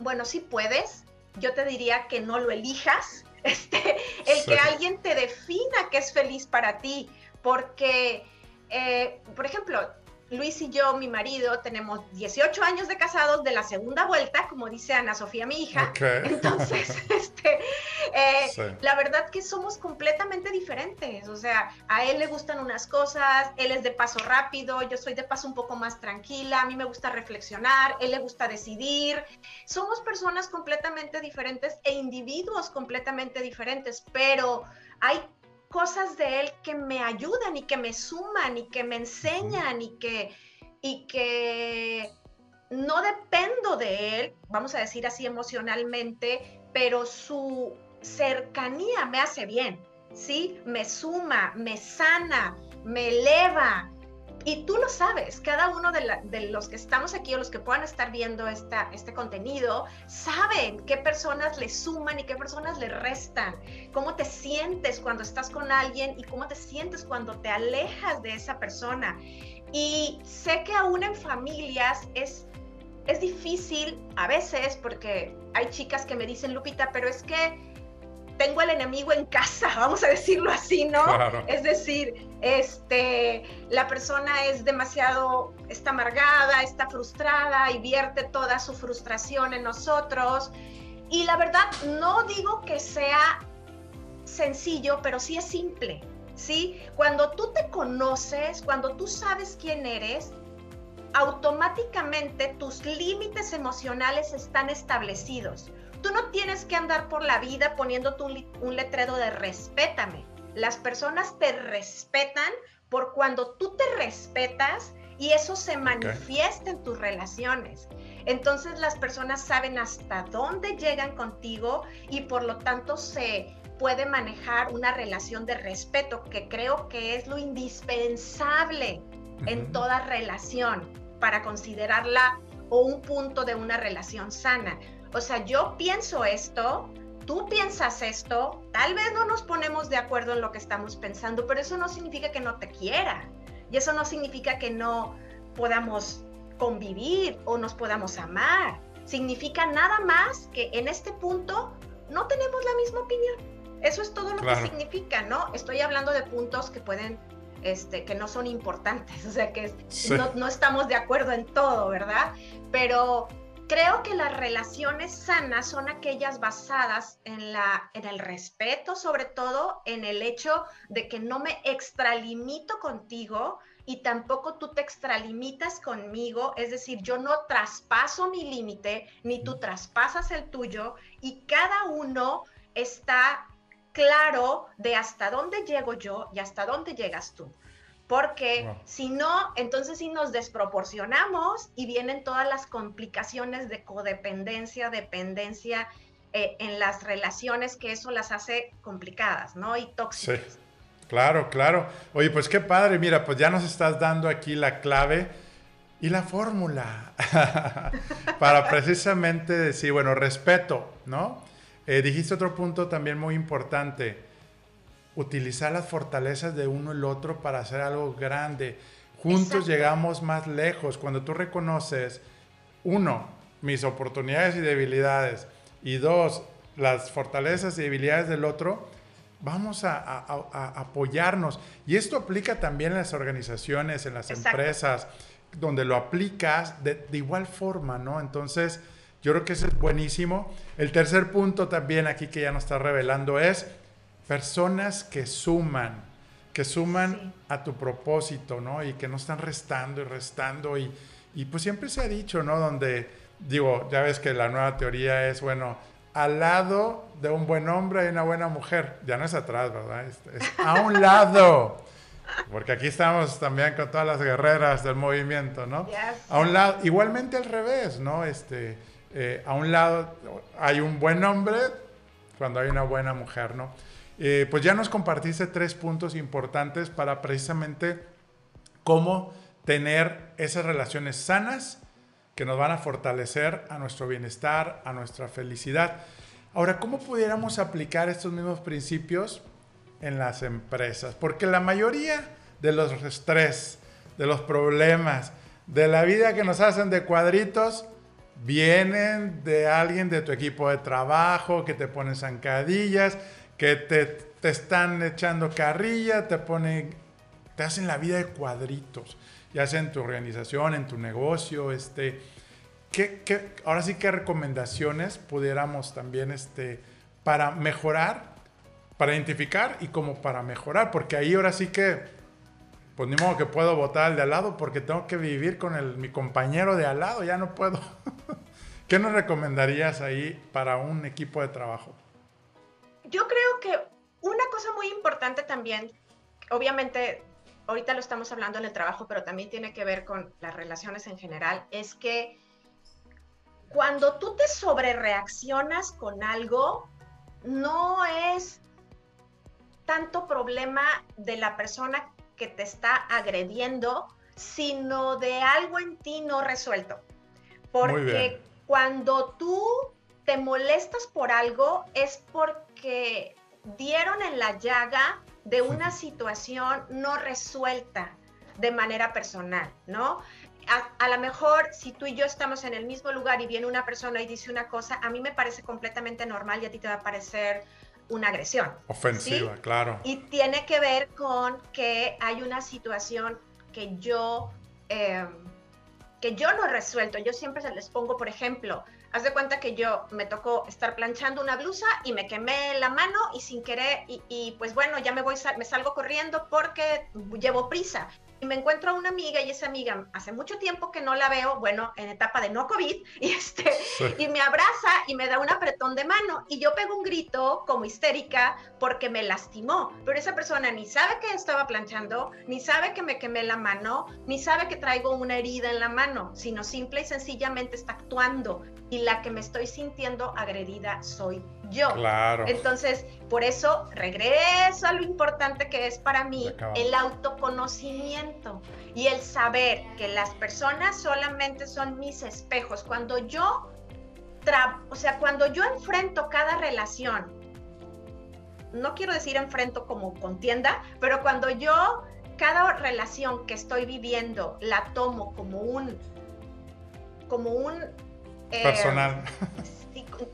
bueno, sí puedes. Yo te diría que no lo elijas. Este, el que alguien te defina que es feliz para ti. Porque, eh, por ejemplo, Luis y yo, mi marido, tenemos 18 años de casados de la segunda vuelta, como dice Ana Sofía, mi hija. Entonces, este, eh, la verdad que somos completamente diferentes. O sea, a él le gustan unas cosas, él es de paso rápido, yo soy de paso un poco más tranquila, a mí me gusta reflexionar, él le gusta decidir. Somos personas completamente diferentes e individuos completamente diferentes, pero hay cosas de él que me ayudan y que me suman y que me enseñan y que, y que no dependo de él, vamos a decir así emocionalmente, pero su cercanía me hace bien, ¿sí? Me suma, me sana, me eleva, y tú lo sabes, cada uno de, los que estamos aquí o los que puedan estar viendo esta, este contenido, saben qué personas le suman y qué personas le restan, cómo te sientes cuando estás con alguien y cómo te sientes cuando te alejas de esa persona. Y sé que aún en familias es, es difícil a veces porque hay chicas que me dicen, Lupita, pero es que tengo el enemigo en casa, vamos a decirlo así, ¿no? Es decir, este, la persona es demasiado, está amargada, está frustrada y vierte toda su frustración en nosotros. Y la verdad, no digo que sea sencillo, pero sí es simple, ¿sí? Cuando tú te conoces, cuando tú sabes quién eres, automáticamente tus límites emocionales están establecidos. Tú no tienes que andar por la vida poniéndote un, letrero de respétame. Las personas te respetan por cuando tú te respetas y eso se manifiesta en tus relaciones. Entonces las personas saben hasta dónde llegan contigo y por lo tanto se puede manejar una relación de respeto, que creo que es lo indispensable en toda relación para considerarla o un punto de una relación sana. O sea, yo pienso esto, tú piensas esto, tal vez no nos ponemos de acuerdo en lo que estamos pensando, pero eso no significa que no te quiera. Y eso no significa que no podamos convivir o nos podamos amar. Significa nada más que en este punto no tenemos la misma opinión. Eso es todo lo que significa, ¿no? Estoy hablando de puntos que pueden, este, que no son importantes, o sea, que no, no, estamos de acuerdo en todo, ¿verdad? Pero Creo que las relaciones sanas son aquellas basadas en, la, en el respeto, sobre todo en el hecho de que no me extralimito contigo y tampoco tú te extralimitas conmigo, es decir, yo no traspaso mi límite, ni tú traspasas el tuyo y cada uno está claro de hasta dónde llego yo y hasta dónde llegas tú porque si no, entonces sí nos desproporcionamos y vienen todas las complicaciones de codependencia, dependencia eh, en las relaciones, que eso las hace complicadas, ¿no? Y tóxicas. Sí. Claro, claro. Oye, pues qué padre, mira, pues ya nos estás dando aquí la clave y la fórmula para precisamente decir, bueno, respeto, ¿no? Eh, dijiste otro punto también muy importante, utilizar las fortalezas de uno y el otro para hacer algo grande. Juntos llegamos más lejos. Cuando tú reconoces, uno, mis oportunidades y debilidades, y dos, las fortalezas y debilidades del otro, vamos a, apoyarnos. Y esto aplica también en las organizaciones, en las empresas, donde lo aplicas de, de, igual forma, ¿no? Entonces, yo creo que eso es buenísimo. El tercer punto también aquí que ya nos está revelando es personas que suman, que suman a tu propósito, ¿no? Y que no están restando y restando. Y, y pues siempre se ha dicho, ¿no? Donde, digo, ya ves que la nueva teoría es, bueno, al lado de un buen hombre hay una buena mujer. Ya no es atrás, ¿verdad? Es, a un lado. Porque aquí estamos también con todas las guerreras del movimiento, ¿no? A un lado, igualmente al revés, ¿no? Este, eh, a un lado hay un buen hombre cuando hay una buena mujer, ¿no? Eh, pues ya nos compartiste tres puntos importantes para precisamente cómo tener esas relaciones sanas que nos van a fortalecer a nuestro bienestar, a nuestra felicidad. Ahora, ¿cómo pudiéramos aplicar estos mismos principios en las empresas? Porque la mayoría de los estrés, de los problemas, de la vida que nos hacen de cuadritos, vienen de alguien de tu equipo de trabajo que te pone zancadillas, que te, están echando carrilla, te ponen, te hacen la vida de cuadritos, ya sea en tu organización, en tu negocio, este, ¿qué, ahora sí, ¿qué recomendaciones pudiéramos también, este, para mejorar, para identificar y como para mejorar? Porque ahí ahora sí que, pues ni modo que puedo votar al de al lado porque tengo que vivir con el, mi compañero de al lado, ya no puedo. ¿Qué nos recomendarías ahí para un equipo de trabajo? Yo creo que una cosa muy importante también, obviamente ahorita lo estamos hablando en el trabajo, pero también tiene que ver con las relaciones en general, es que cuando tú te sobrereaccionas con algo, no es tanto problema de la persona que te está agrediendo, sino de algo en ti no resuelto. Porque cuando tú te molestas por algo es porque dieron en la llaga de una situación no resuelta de manera personal, ¿no? A, lo mejor si tú y yo estamos en el mismo lugar y viene una persona y dice una cosa, a mí me parece completamente normal y a ti te va a parecer una agresión. Ofensiva, claro. Y tiene que ver con que hay una situación que yo, eh, que yo no he resuelto. Yo siempre se les pongo, por ejemplo, Haz de cuenta que yo me tocó estar planchando una blusa y me quemé la mano y sin querer, y, pues bueno, ya me voy, me salgo corriendo porque llevo prisa y me encuentro a una amiga y esa amiga hace mucho tiempo que no la veo, bueno, en etapa de no COVID, y, este, y me abraza y me da un apretón de mano y yo pego un grito como histérica porque me lastimó, pero esa persona ni sabe que estaba planchando, ni sabe que me quemé la mano, ni sabe que traigo una herida en la mano, sino simple y sencillamente está actuando y la que me estoy sintiendo agredida soy yo. Claro. Entonces, por eso regreso a lo importante que es para mí el autoconocimiento y el saber que las personas solamente son mis espejos. Cuando yo, o sea, cuando yo enfrento cada relación, no quiero decir enfrento como contienda, pero cuando yo cada relación que estoy viviendo la tomo como un como un eh, personal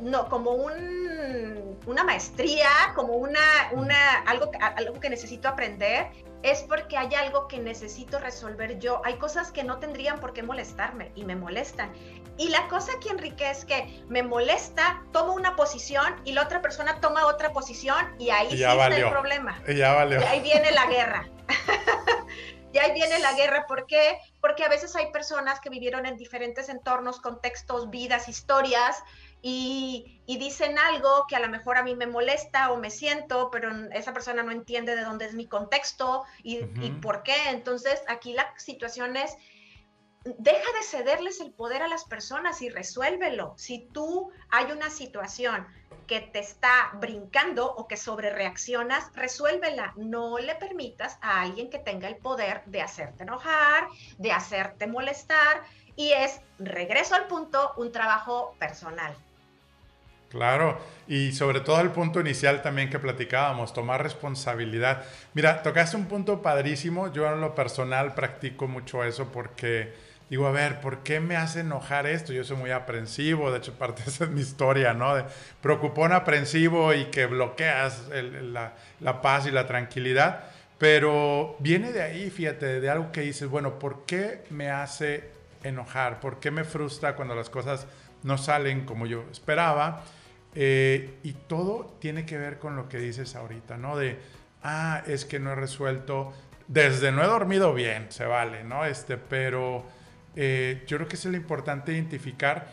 no, como un, una maestría, como una, una, algo, algo que necesito aprender, es porque hay algo que necesito resolver yo. Hay cosas que no tendrían por qué molestarme y me molestan. Y la cosa aquí, Enrique, es que me molesta, tomo una posición y la otra persona toma otra posición y ahí sí está el problema. Y ya valió. Y ahí viene la guerra. y ahí viene la guerra. ¿Por qué? Porque a veces hay personas que vivieron en diferentes entornos, contextos, vidas, historias, y, dicen algo que a lo mejor a mí me molesta o me siento, pero esa persona no entiende de dónde es mi contexto y, y por qué. Entonces, aquí la situación es, deja de cederles el poder a las personas y resuélvelo. Si tú hay una situación que te está brincando o que sobre reaccionas, resuélvela. No le permitas a alguien que tenga el poder de hacerte enojar, de hacerte molestar. Y es, regreso al punto, un trabajo personal. Claro, y sobre todo el punto inicial también que platicábamos, tomar responsabilidad. Mira, tocaste un punto padrísimo, yo en lo personal practico mucho eso porque digo, a ver, ¿por qué me hace enojar esto? Yo soy muy aprensivo, de hecho parte de es mi historia, ¿no? De preocupón aprensivo y que bloqueas la, la paz y la tranquilidad, pero viene de ahí, fíjate, de algo que dices, bueno, ¿por qué me hace enojar? ¿Por qué me frustra cuando las cosas no salen como yo esperaba? Eh, y todo tiene que ver con lo que dices ahorita, ¿no? De, ah, es que no he resuelto, desde no he dormido bien, se vale, ¿no? Este, pero eh, yo creo que es lo importante identificar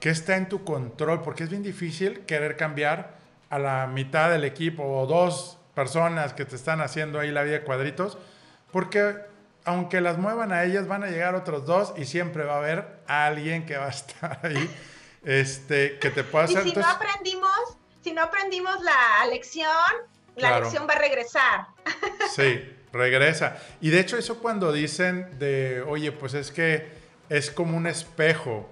qué está en tu control, porque es bien difícil querer cambiar a la mitad del equipo o dos personas que te están haciendo ahí la vida de cuadritos, porque aunque las muevan a ellas, van a llegar otros dos y siempre va a haber alguien que va a estar ahí este, que te pueda hacer. Y si no aprendimos, si no aprendimos la lección, la lección va a regresar. Sí, regresa. Y de hecho eso cuando dicen de, oye, pues es que es como un espejo,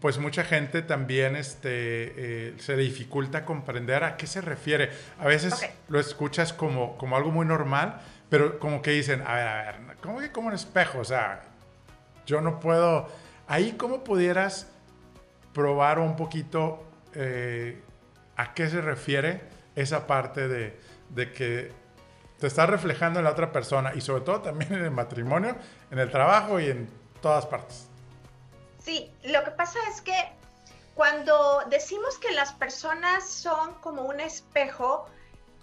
pues mucha gente también este, eh, se dificulta comprender a qué se refiere. A veces lo escuchas como, como algo muy normal, pero como que dicen, a ver, a ver, ¿cómo que como un espejo? O sea, yo no puedo... Ahí, ¿cómo pudieras probar un poquito eh, a qué se refiere esa parte de, de, que te estás reflejando en la otra persona y sobre todo también en el matrimonio, en el trabajo y en todas partes. Sí, lo que pasa es que cuando decimos que las personas son como un espejo,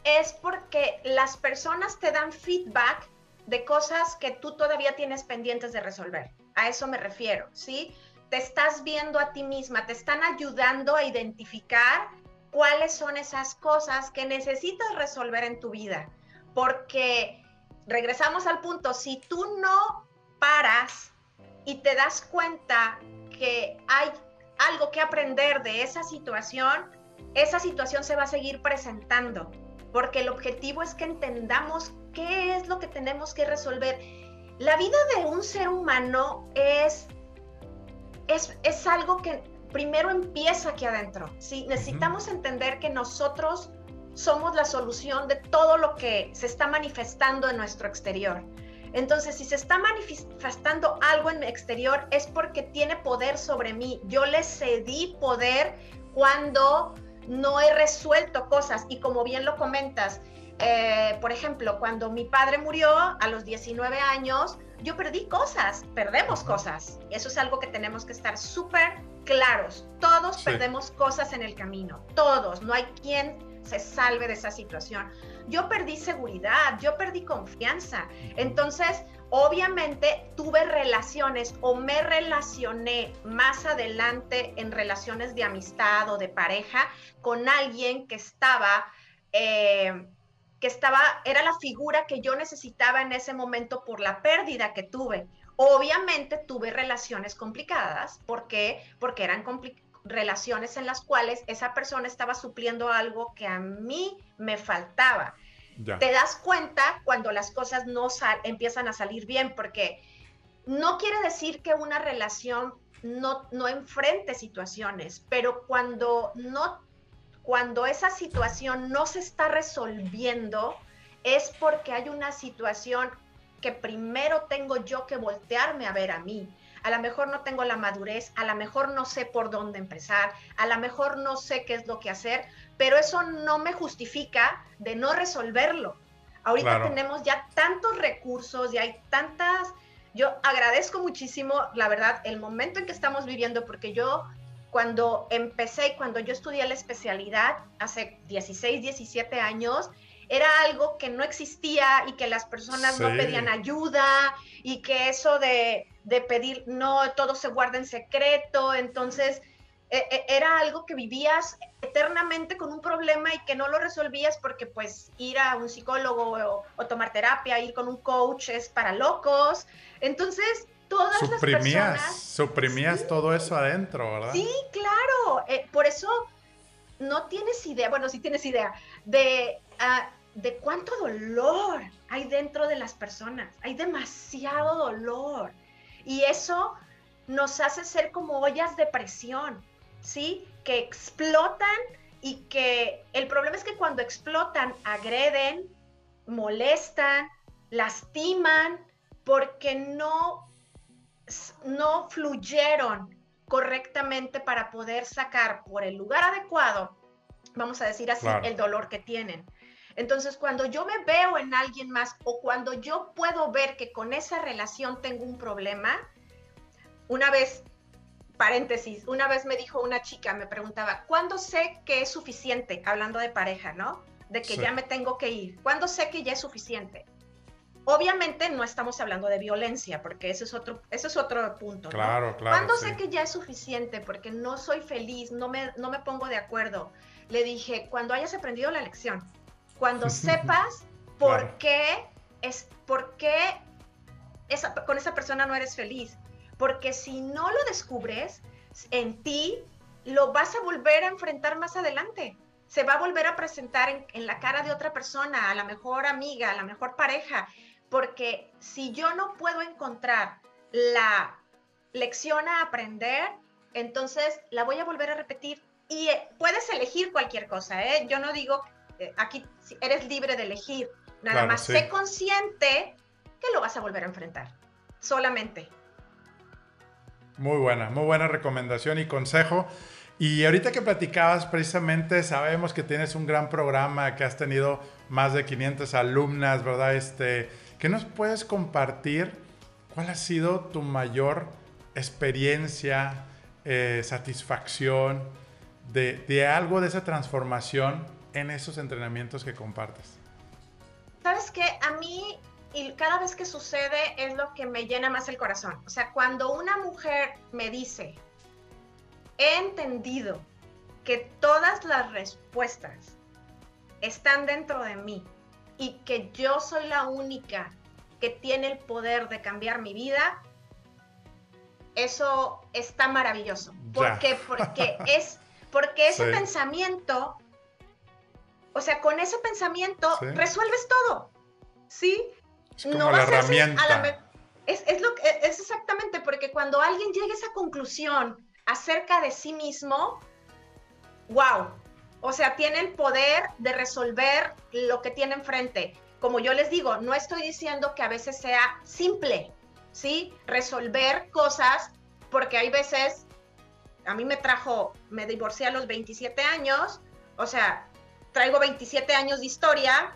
es porque las personas te dan feedback de cosas que tú todavía tienes pendientes de resolver. A eso me refiero, ¿sí? te estás viendo a ti misma, te están ayudando a identificar cuáles son esas cosas que necesitas resolver en tu vida. Porque regresamos al punto, si tú no paras y te das cuenta que hay algo que aprender de esa situación, esa situación se va a seguir presentando, porque el objetivo es que entendamos qué es lo que tenemos que resolver. La vida de un ser humano es es, algo que primero empieza aquí adentro. ¿sí? Necesitamos entender que nosotros somos la solución de todo lo que se está manifestando en nuestro exterior. Entonces, si se está manifestando algo en mi exterior, es porque tiene poder sobre mí. Yo le cedí poder cuando no he resuelto cosas. Y como bien lo comentas, eh, por ejemplo, cuando mi padre murió a los 19 años, yo perdí cosas, perdemos cosas. Eso es algo que tenemos que estar súper claros. Todos perdemos cosas en el camino, todos. No hay quien se salve de esa situación. Yo perdí seguridad, yo perdí confianza. Entonces, obviamente tuve relaciones o me relacioné más adelante en relaciones de amistad o de pareja con alguien que estaba... Eh, que estaba, era la figura que yo necesitaba en ese momento por la pérdida que tuve. Obviamente tuve relaciones complicadas, ¿por qué? Porque eran relaciones en las cuales esa persona estaba supliendo algo que a mí me faltaba. Te das cuenta cuando las cosas no empiezan a salir bien, porque no quiere decir que una relación no, no enfrente situaciones, pero cuando no cuando esa situación no se está resolviendo, es porque hay una situación que primero tengo yo que voltearme a ver a mí. A lo mejor no tengo la madurez, a lo mejor no sé por dónde empezar, a lo mejor no sé qué es lo que hacer, pero eso no me justifica de no resolverlo. Ahorita tenemos ya tantos recursos y hay tantas... Yo agradezco muchísimo, la verdad, el momento en que estamos viviendo, porque yo cuando empecé, cuando yo estudié la especialidad hace 16, 17 años, era algo que no existía y que las personas no pedían ayuda y que eso de, pedir, no, todo se guarda en secreto, entonces e, e, era algo que vivías eternamente con un problema y que no lo resolvías porque pues ir a un psicólogo o, o tomar terapia, ir con un coach es para locos. Entonces, todas suprimías, las personas... Suprimías todo eso adentro, ¿verdad? Sí, claro. Eh, por eso no tienes idea, bueno, sí tienes idea, de, ah, de cuánto dolor hay dentro de las personas. Hay demasiado dolor. Y eso nos hace ser como ollas de presión, ¿sí? que explotan y que el problema es que cuando explotan, agreden, molestan, lastiman, porque no, no fluyeron correctamente para poder sacar por el lugar adecuado, vamos a decir así, el dolor que tienen. Entonces, cuando yo me veo en alguien más o cuando yo puedo ver que con esa relación tengo un problema, una vez, paréntesis, una vez me dijo una chica, me preguntaba, ¿cuándo sé que es suficiente? Hablando de pareja, ¿no? De que ya me tengo que ir. ¿Cuándo sé que ya es suficiente? Obviamente no estamos hablando de violencia, porque ese es otro, ese es otro punto. Claro, claro. ¿Cuándo sé que ya es suficiente? Porque no soy feliz, no me, no me pongo de acuerdo. Le dije, cuando hayas aprendido la lección, cuando sepas por qué es, por qué esa, con esa persona no eres feliz. Porque si no lo descubres en ti, lo vas a volver a enfrentar más adelante. Se va a volver a presentar en, en la cara de otra persona, a la mejor amiga, a la mejor pareja porque si yo no puedo encontrar la lección a aprender, entonces la voy a volver a repetir y eh, puedes elegir cualquier cosa, ¿eh? Yo no digo, eh, aquí eres libre de elegir, nada más sé consciente que lo vas a volver a enfrentar, solamente. Muy buena, muy buena recomendación y consejo. Y ahorita que platicabas, precisamente sabemos que tienes un gran programa, que has tenido más de 500 alumnas, ¿verdad? Este, ¿Qué nos puedes compartir? ¿Cuál ha sido tu mayor experiencia, eh, satisfacción de, algo de esa transformación en esos entrenamientos que compartes? Sabes que a mí y cada vez que sucede es lo que me llena más el corazón. O sea, cuando una mujer me dice, he entendido que todas las respuestas están dentro de mí y que yo soy la única que tiene el poder de cambiar mi vida, eso está maravilloso. ¿Por qué? Porque es porque ese pensamiento, o sea, con ese pensamiento resuelves todo. ¿Sí? Es no la herramienta. es, es, lo, es exactamente porque cuando alguien llega a esa conclusión acerca de sí mismo, wow, o sea, tiene el poder de resolver lo que tiene enfrente. Como yo les digo, no estoy diciendo que a veces sea simple, ¿sí? Resolver cosas, porque hay veces, a mí me trajo, me divorcié a los 27 años, o sea, traigo 27 años de historia,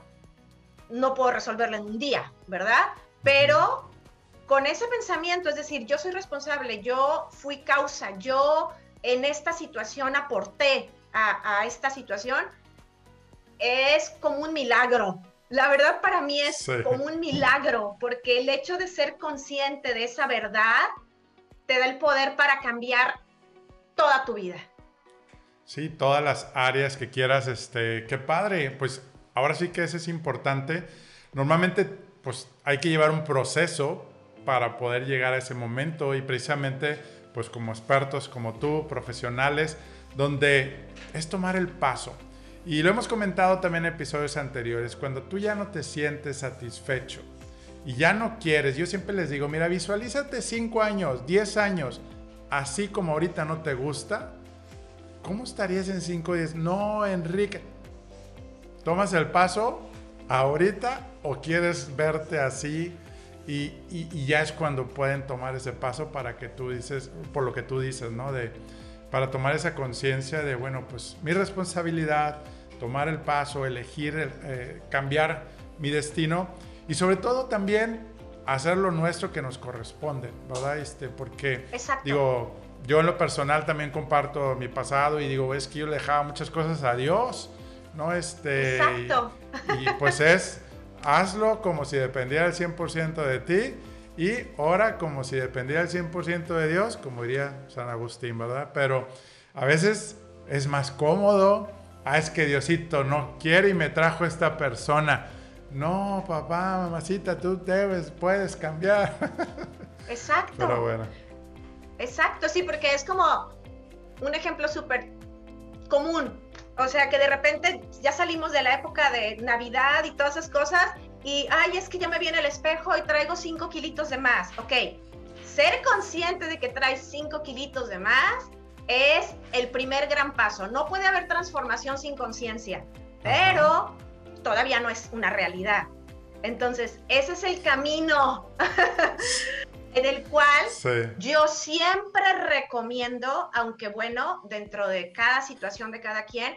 no puedo resolverla en un día, ¿verdad? Pero con ese pensamiento, es decir, yo soy responsable, yo fui causa, yo en esta situación aporté, a, esta situación, es como un milagro. La verdad para mí es como un milagro, porque el hecho de ser consciente de esa verdad te da el poder para cambiar toda tu vida. Sí, todas las áreas que quieras, este, qué padre, pues ahora sí que eso es importante. Normalmente, pues hay que llevar un proceso para poder llegar a ese momento y precisamente, pues como expertos como tú, profesionales, donde es tomar el paso. Y lo hemos comentado también en episodios anteriores, cuando tú ya no te sientes satisfecho y ya no quieres, yo siempre les digo, mira, visualízate 5 años, 10 años, así como ahorita no te gusta, ¿cómo estarías en 5 días? No, Enrique, ¿tomas el paso ahorita o quieres verte así? Y, y, ya es cuando pueden tomar ese paso para que tú dices, por lo que tú dices, ¿no? De, para tomar esa conciencia de, bueno, pues mi responsabilidad, tomar el paso, elegir, eh, cambiar mi destino y sobre todo también hacer lo nuestro que nos corresponde, ¿verdad? Este, porque digo, yo en lo personal también comparto mi pasado y digo, es que yo le dejaba muchas cosas a Dios, ¿no? Este, Exacto. Y, y pues es, hazlo como si dependiera el 100% de ti y ora como si dependiera el 100% de Dios, como diría San Agustín, ¿verdad? Pero a veces es más cómodo. Ah, es que Diosito no quiere y me trajo esta persona. No, papá, mamacita, tú debes, puedes cambiar. Exacto. Pero bueno. Exacto, sí, porque es como un ejemplo súper común. O sea, que de repente ya salimos de la época de Navidad y todas esas cosas y, ay, es que ya me viene el espejo y traigo 5 kilitos de más. Ok, ser consciente de que traes 5 kilitos de más es el primer gran paso. No puede haber transformación sin conciencia, pero todavía no es una realidad. Entonces, ese es el camino en el cual yo siempre recomiendo, aunque bueno, dentro de cada situación de cada quien,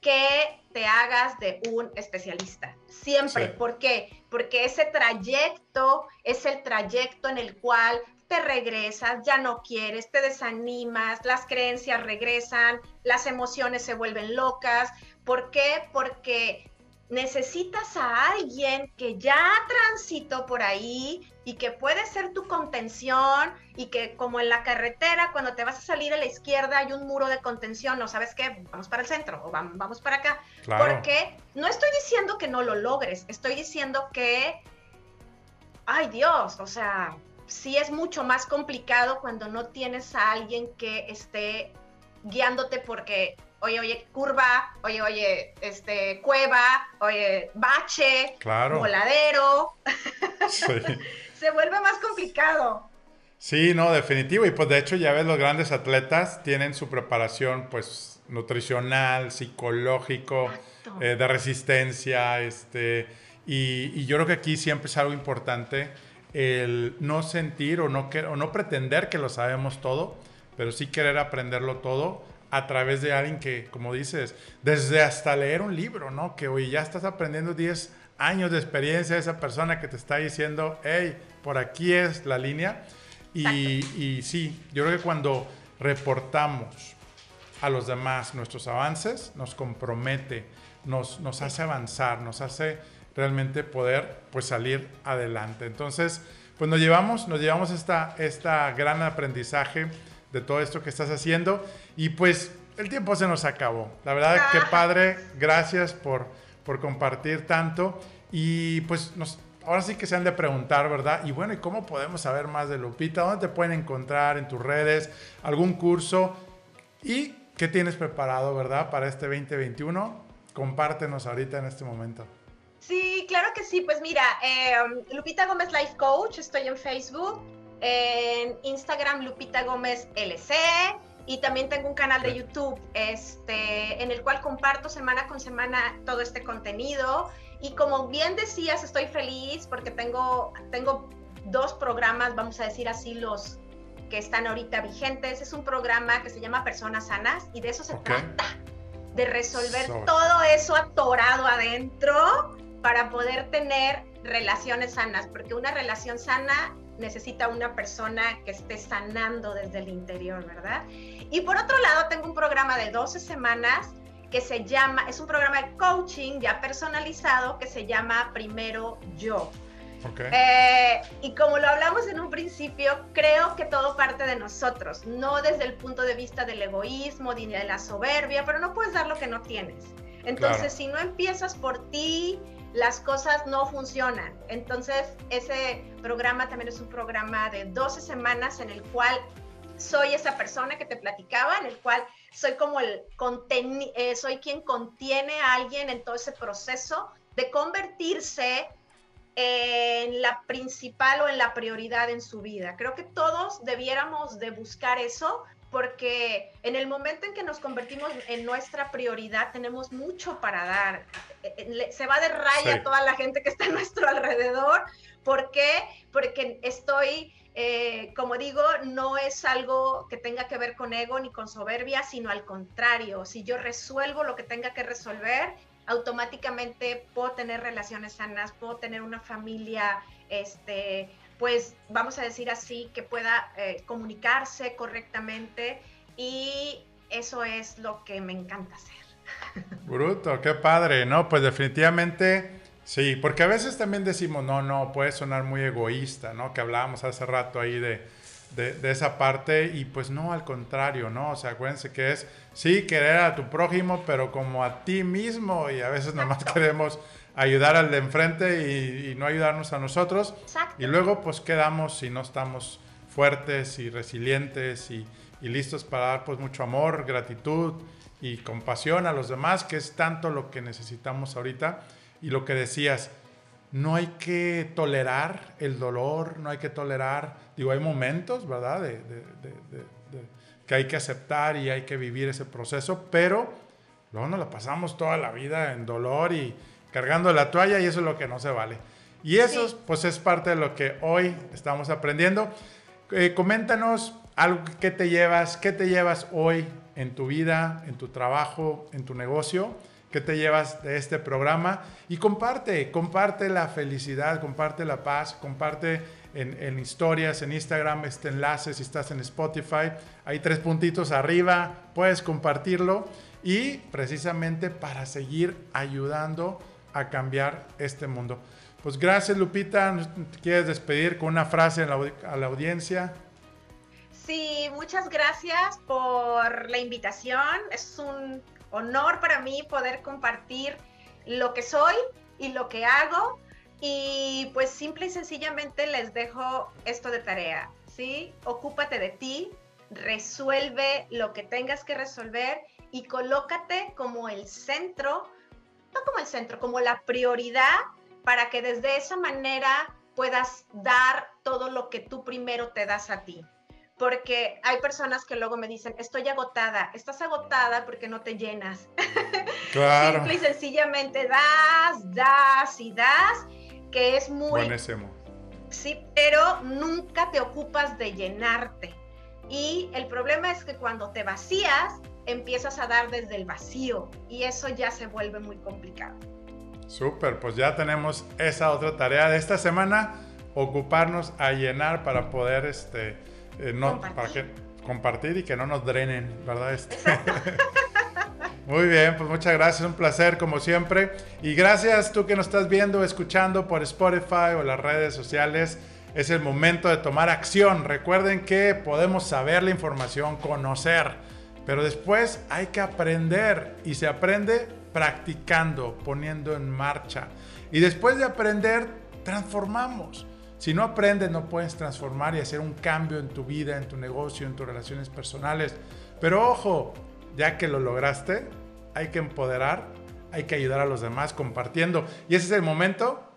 que te hagas de un especialista. Siempre. ¿Por qué? Porque ese trayecto es el trayecto en el cual te regresas, ya no quieres, te desanimas, las creencias regresan, las emociones se vuelven locas. ¿Por qué? Porque necesitas a alguien que ya transitó por ahí y que puede ser tu contención y que como en la carretera cuando te vas a salir a la izquierda hay un muro de contención, no sabes qué, vamos para el centro o vamos para acá. Porque no estoy diciendo que no lo logres, estoy diciendo que, ay Dios, o sea, sí es mucho más complicado cuando no tienes a alguien que esté guiándote porque oye, oye, curva, oye, oye, este, cueva, oye, bache, claro. voladero. Se vuelve más complicado. Sí, no, definitivo. Y pues de hecho ya ves, los grandes atletas tienen su preparación pues nutricional, psicológico, eh, de resistencia, este, y, y, yo creo que aquí siempre es algo importante el no sentir o no, o no pretender que lo sabemos todo, pero sí querer aprenderlo todo a través de alguien que, como dices, desde hasta leer un libro, ¿no? Que hoy ya estás aprendiendo 10 años de experiencia de esa persona que te está diciendo, hey, por aquí es la línea. Y, y, sí, yo creo que cuando reportamos a los demás nuestros avances, nos compromete, nos, nos hace avanzar, nos hace realmente poder pues salir adelante. Entonces, pues nos llevamos, nos llevamos esta, esta gran aprendizaje de todo esto que estás haciendo. Y pues el tiempo se nos acabó. La verdad, qué ah. padre. Gracias por, por compartir tanto. Y pues nos, ahora sí que se han de preguntar, ¿verdad? Y bueno, ¿y cómo podemos saber más de Lupita? ¿Dónde te pueden encontrar en tus redes? ¿Algún curso? ¿Y qué tienes preparado, verdad, para este 2021? Compártenos ahorita en este momento. Sí, claro que sí. Pues mira, eh, Lupita Gómez Life Coach, estoy en Facebook en Instagram Lupita Gómez LC y también tengo un canal de YouTube este, en el cual comparto semana con semana todo este contenido. Y como bien decías, estoy feliz porque tengo, tengo dos programas, vamos a decir así, los que están ahorita vigentes. Es un programa que se llama Personas Sanas y de eso se trata, de resolver todo eso atorado adentro para poder tener relaciones sanas, porque una relación sana necesita una persona que esté sanando desde el interior, ¿verdad? Y por otro lado, tengo un programa de 12 semanas que se llama, es un programa de coaching ya personalizado que se llama Primero Yo. Okay. Eh, y como lo hablamos en un principio, creo que todo parte de nosotros, no desde el punto de vista del egoísmo, ni de la soberbia, pero no puedes dar lo que no tienes. Entonces, si no empiezas por ti, las cosas no funcionan. Entonces, ese programa también es un programa de 12 semanas en el cual soy esa persona que te platicaba, en el cual soy como el eh, soy quien contiene a alguien en todo ese proceso de convertirse en la principal o en la prioridad en su vida. Creo que todos debiéramos de buscar eso porque en el momento en que nos convertimos en nuestra prioridad tenemos mucho para dar. Eh, eh, se va de raya toda la gente que está a nuestro alrededor. ¿Por qué? Porque estoy, eh, como digo, no es algo que tenga que ver con ego ni con soberbia, sino al contrario. Si yo resuelvo lo que tenga que resolver, automáticamente puedo tener relaciones sanas, puedo tener una familia este, pues vamos a decir así, que pueda eh, comunicarse correctamente y eso es lo que me encanta hacer. Bruto, qué padre, ¿no? Pues definitivamente sí, porque a veces también decimos, no, no, puede sonar muy egoísta, ¿no? Que hablábamos hace rato ahí de, de, esa parte y pues no, al contrario, ¿no? O sea, acuérdense que es, sí, querer a tu prójimo, pero como a ti mismo y a veces nomás queremos ayudar al de enfrente y, no ayudarnos a nosotros. Y luego pues quedamos si no estamos fuertes y resilientes y, listos para dar pues mucho amor, gratitud y compasión a los demás, que es tanto lo que necesitamos ahorita. Y lo que decías, no hay que tolerar el dolor, no hay que tolerar, digo, hay momentos, ¿verdad? De, que hay que aceptar y hay que vivir ese proceso, pero luego nos la pasamos toda la vida en dolor y cargando la toalla y eso es lo que no se vale. Y eso pues es parte de lo que hoy estamos aprendiendo. Eh, coméntanos algo que te llevas, qué te llevas hoy en tu vida, en tu trabajo, en tu negocio, qué te llevas de este programa y comparte, comparte la felicidad, comparte la paz, comparte en, en, historias, en Instagram, este enlace, si estás en Spotify, hay tres puntitos arriba, puedes compartirlo y precisamente para seguir ayudando a cambiar este mundo. Pues gracias Lupita, ¿quieres despedir con una frase a la, audiencia? Sí, muchas gracias por la invitación. Es un honor para mí poder compartir lo que soy y lo que hago. Y pues simple y sencillamente les dejo esto de tarea, ¿sí? Ocúpate de ti, resuelve lo que tengas que resolver y colócate como el centro, no como el centro, como la prioridad para que desde esa manera puedas dar todo lo que tú primero te das a ti. Porque hay personas que luego me dicen, estoy agotada, estás agotada porque no te llenas. Claro. Simple y sencillamente das, das y das, que es muy... Buenísimo. Sí, pero nunca te ocupas de llenarte. Y el problema es que cuando te vacías, empiezas a dar desde el vacío y eso ya se vuelve muy complicado. Súper, pues ya tenemos esa otra tarea de esta semana, ocuparnos a llenar para poder este, eh, no, compartir. Para que, compartir y que no nos drenen, ¿verdad? Este. Muy bien, pues muchas gracias, un placer como siempre. Y gracias tú que nos estás viendo, escuchando por Spotify o las redes sociales. Es el momento de tomar acción. Recuerden que podemos saber la información, conocer, pero después hay que aprender y se aprende practicando, poniendo en marcha. Y después de aprender, transformamos. Si no aprendes, no puedes transformar y hacer un cambio en tu vida, en tu negocio, en tus relaciones personales. Pero ojo, ya que lo lograste, hay que empoderar, hay que ayudar a los demás compartiendo. Y ese es el momento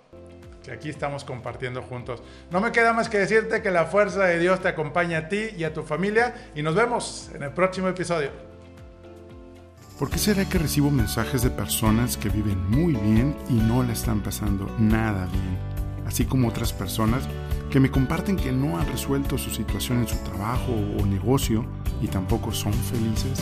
que aquí estamos compartiendo juntos. No me queda más que decirte que la fuerza de Dios te acompaña a ti y a tu familia y nos vemos en el próximo episodio. ¿Por qué será que recibo mensajes de personas que viven muy bien y no la están pasando nada bien? Así como otras personas que me comparten que no han resuelto su situación en su trabajo o negocio y tampoco son felices.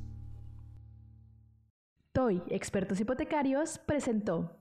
TOY, expertos hipotecarios, presentó.